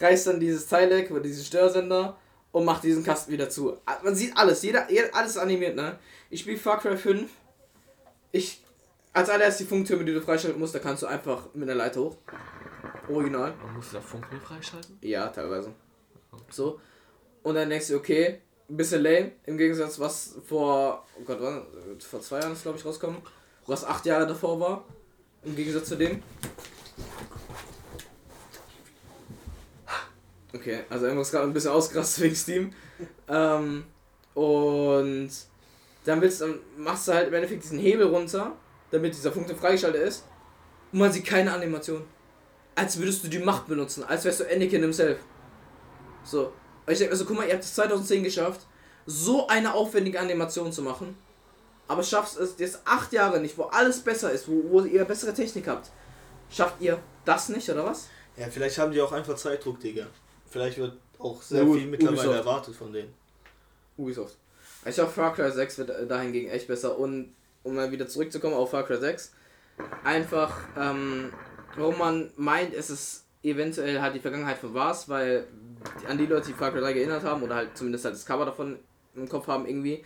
reißt dann dieses Teil weg, oder diesen Störsender und macht diesen Kasten wieder zu. Man sieht alles, jeder, jeder alles animiert, ne? Ich spiele Far Cry 5. Ich, als allererstes die Funktürme, die du freischalten musst, da kannst du einfach mit der Leiter hoch. Original. Man muss da Funktürme freischalten? Ja, teilweise. So. Und dann denkst du, okay, ein bisschen lame, im Gegensatz was vor, oh Gott, wann, vor zwei Jahren ist glaube ich rausgekommen was acht Jahre davor war. Im Gegensatz zu dem. Okay, also irgendwas gerade ein bisschen ausgerastet wegen Steam. Ähm, und dann willst, dann machst du halt im Endeffekt diesen Hebel runter, damit dieser Funke freigeschaltet ist. Und man sieht keine Animation. Als würdest du die Macht benutzen, als wärst du Anakin himself. So. Ich denke, also guck mal, ihr habt es 2010 geschafft, so eine aufwendige Animation zu machen, aber schafft es jetzt acht Jahre nicht, wo alles besser ist, wo, wo ihr bessere Technik habt. Schafft ihr das nicht, oder was? Ja, vielleicht haben die auch einfach Zeitdruck, Digga. Vielleicht wird auch sehr ja, viel mittlerweile Ubisoft. erwartet von denen. Ubisoft. Ich hoffe, Far Cry 6 wird dahingegen echt besser. Und um mal wieder zurückzukommen auf Far Cry 6, einfach, ähm, warum man meint, es ist eventuell halt die Vergangenheit von was, weil an die Leute, die Far Cry 3 geerinnert haben, oder halt zumindest halt das Cover davon im Kopf haben irgendwie,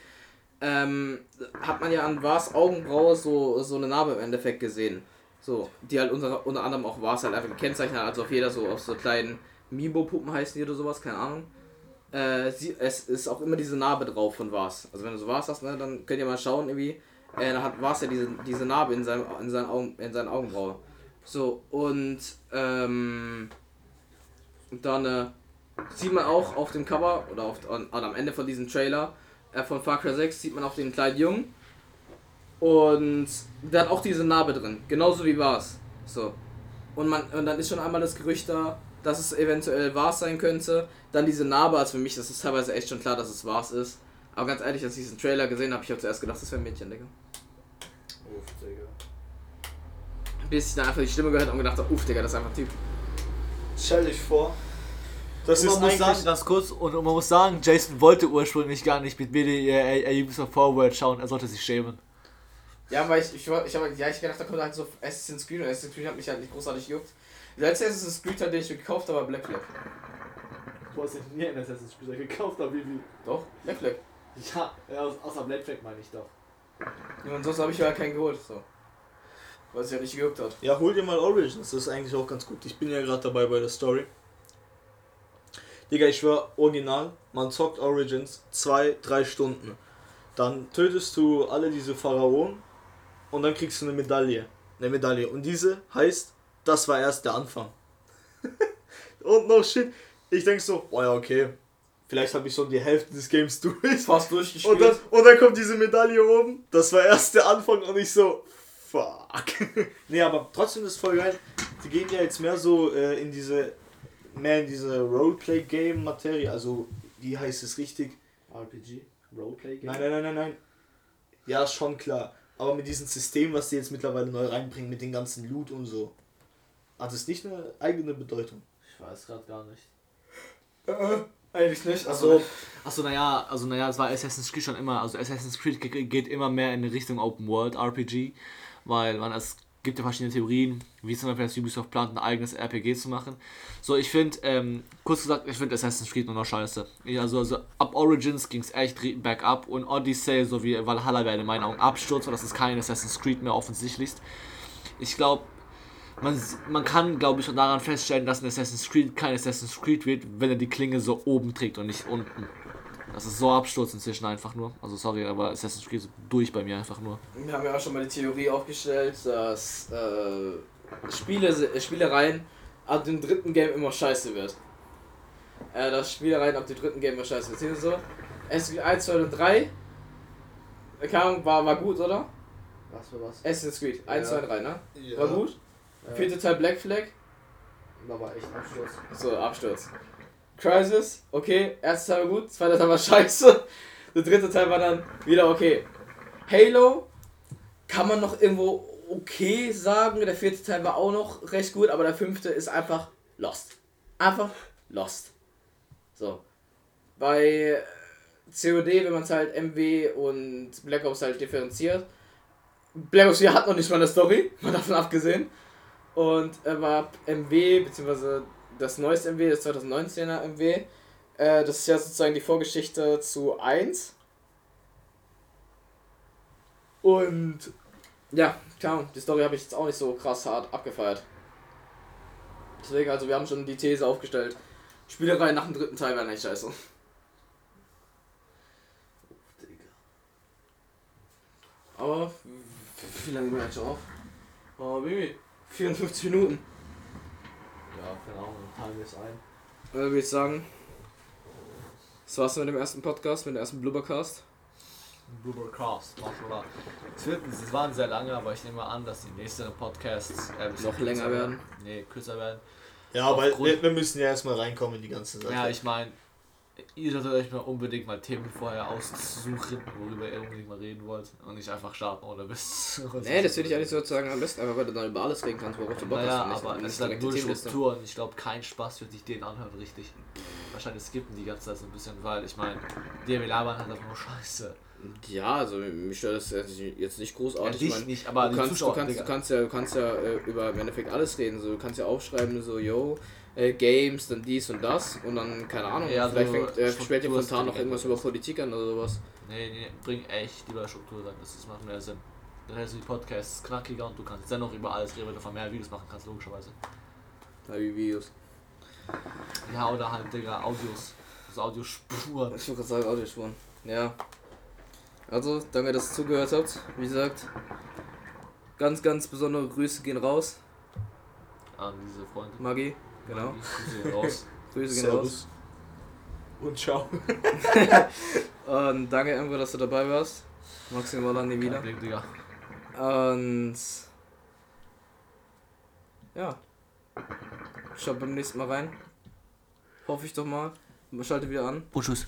ähm, hat man ja an Vars Augenbraue so, so eine Narbe im Endeffekt gesehen. So, die halt unter, unter anderem auch Vars halt einfach gekennzeichnet hat, also auf jeder so auf so kleinen Mibo-Puppen heißen die oder sowas, keine Ahnung. Äh, sie, es ist auch immer diese Narbe drauf von Vars. Also wenn du so Vars hast, ne, dann könnt ihr mal schauen, irgendwie, äh, dann hat Vars ja diese, diese Narbe in, seinem, in, seinen Augen, in seinen Augenbraue. So, und ähm, dann äh, sieht man auch auf dem Cover oder auf, an, am Ende von diesem Trailer äh, von Far Cry 6 sieht man auch den kleinen Jungen. Und der hat auch diese Narbe drin, genauso wie war's. So. Und, man, und dann ist schon einmal das Gerücht da, dass es eventuell Vars sein könnte. Dann diese Narbe, also für mich ist es teilweise echt schon klar, dass es Vars ist. Aber ganz ehrlich, als ich diesen Trailer gesehen habe, ich habe zuerst gedacht, das wäre ein Mädchen, Digga. Uff, Digga. Bis ich dann einfach die Stimme gehört und gedacht habe, uff, Digga, das ist einfach ein Typ. Stell dich vor, das und man muss sagen, ganz kurz, und man muss sagen, Jason wollte ursprünglich gar nicht mit BDR Ubisoft Forward schauen, er sollte sich schämen. Ja, weil ich, ich, ich, ich habe ja, ich gedacht, da kommt halt so Assassin's Creed und Assassin's Creed hat mich halt nicht großartig gejuckt. Der letzte Assassin's Creed, den ich gekauft habe, war Black Flag. Du hast nicht nie einen Assassin's Creed gekauft, aber wie? Doch, Black Flag. Ja, außer Black Flag meine ich doch. Ja, und sonst habe ich ja keinen geholt, so. Weil es ja nicht gejuckt hat. Ja, hol dir mal Origins, das ist eigentlich auch ganz gut. Ich bin ja gerade dabei bei der Story. Digga, ich schwör, original, man zockt Origins zwei, drei Stunden. Dann tötest du alle diese Pharaonen und dann kriegst du eine Medaille. Eine Medaille. Und diese heißt, das war erst der Anfang. [LAUGHS] und no shit. Ich denk so, oh ja, okay. Vielleicht habe ich schon die Hälfte des Games [LAUGHS] durch. Fast durchgespielt. Und dann, und dann kommt diese Medaille oben. Das war erst der Anfang und ich so, fuck. [LAUGHS] nee, aber trotzdem ist voll geil. Die gehen ja jetzt mehr so äh, in diese mehr in diese Roleplay-Game-Materie, also wie heißt es richtig? RPG? Roleplay-Game? Nein, nein, nein, nein, nein. Ja, schon klar. Aber mit diesem System, was die jetzt mittlerweile neu reinbringen, mit den ganzen Loot und so, hat es nicht eine eigene Bedeutung? Ich weiß gerade gar nicht. Äh, eigentlich nicht. Also, achso, naja, also naja, es war Assassin's Creed schon immer, also Assassin's Creed geht immer mehr in Richtung Open World RPG, weil man es gibt ja verschiedene Theorien, wie zum Beispiel, dass Ubisoft plant, ein eigenes RPG zu machen. So, ich finde, ähm, kurz gesagt, ich finde Assassin's Creed nur noch scheiße. Also, also, ab Origins ging es echt bergab und Odyssey sowie Valhalla werden in meinen Augen Absturz, weil das ist kein Assassin's Creed mehr offensichtlich. Ich glaube, man, man kann, glaube ich, schon daran feststellen, dass ein Assassin's Creed kein Assassin's Creed wird, wenn er die Klinge so oben trägt und nicht unten. Das ist so Absturz inzwischen einfach nur. Also sorry, aber Assassin's Creed ist durch bei mir einfach nur. Wir haben ja auch schon mal die Theorie aufgestellt, dass äh, Spiele, äh, Spielereien ab dem dritten Game immer scheiße wird. Äh, dass Spielereien ab dem dritten Game immer scheiße wird. Seht ihr so? Assassin's 1, 2 und 3 Ahnung, war, war gut, oder? Was für was? Assassin's Creed 1, ja. 2, 3, ne? Ja. War gut? Ja. Vierte Teil Black Flag? Da war echt Absturz. So, Absturz. Crisis, okay, erster Teil war gut, zweiter Teil war scheiße, der dritte Teil war dann wieder okay. Halo kann man noch irgendwo okay sagen, der vierte Teil war auch noch recht gut, aber der fünfte ist einfach lost. Einfach lost. So. Bei COD, wenn man es halt MW und Black Ops halt differenziert, Black Ops 4 hat noch nicht mal eine Story, [LAUGHS] mal davon abgesehen. Und er war MW, beziehungsweise das neueste MW, das 2019er MW. Äh, das ist ja sozusagen die Vorgeschichte zu 1. Und ja, klar, die Story habe ich jetzt auch nicht so krass hart abgefeiert. Deswegen, also wir haben schon die These aufgestellt. Spielerei nach dem dritten Teil wäre nicht scheiße. Aber, wie lange bin ich schon auf? Oh, Baby, 54 Minuten. Keine Ahnung, teilen wir es ein. Dann würde ich sagen, das war's mit dem ersten Podcast, mit dem ersten Blubbercast. Blubbercast, mashallah. Es waren sehr lange, aber ich nehme an, dass die nächsten Podcasts äh, noch länger werden. werden. Nee, kürzer werden. Ja, aber wir, wir, müssen ja erstmal reinkommen in die ganze Sache. Ja, ich meine, ihr solltet euch mal unbedingt mal Themen vorher aussuchen, worüber ihr unbedingt mal reden wollt. Und nicht einfach starten ohne Witz. [LAUGHS] Nee, das würde ich eigentlich sozusagen am besten, einfach weil du dann über alles reden kannst, worauf du Bock naja, hast. aber es ist halt null Struktur und ich glaube, kein Spaß wird sich den anhören, richtig. Wahrscheinlich skippen die ganze Zeit so ein bisschen, weil ich meine, die wir labern halt einfach nur Scheiße. Ja, also mich stört das jetzt nicht großartig. Ja, dich mein, nicht, aber du kannst, du kannst, du kannst ja, du kannst ja äh, über im Endeffekt alles reden. So, du kannst ja aufschreiben, so, yo, äh, Games, dann dies und das und dann, keine Ahnung, ja, vielleicht so fängt, äh, später spontan noch irgendwas über Politik an oder sowas. Nee, nee, bring echt lieber Struktur rein, das, das macht mehr Sinn. Dann hältst du die Podcasts knackiger und du kannst dennoch über alles reden, weil du von mehr Videos machen kannst, logischerweise. Ja, wie Videos. Ja, oder halt, Digga, Audios. Also Audiospuren. Ich wollte gerade sagen, Audiospuren. Ja. Also, danke, dass ihr zugehört habt. Wie gesagt, ganz, ganz besondere Grüße gehen raus. An diese Freunde. Maggi, genau. [LAUGHS] Grüße gehen raus. Grüße gehen raus. Und ciao. [LAUGHS] Und danke, Emre, dass du dabei warst. Maximal an die wieder. Blick, Digga. Und. Ja. Schaut beim nächsten Mal rein. Hoffe ich doch mal. Schalte wieder an. Und tschüss.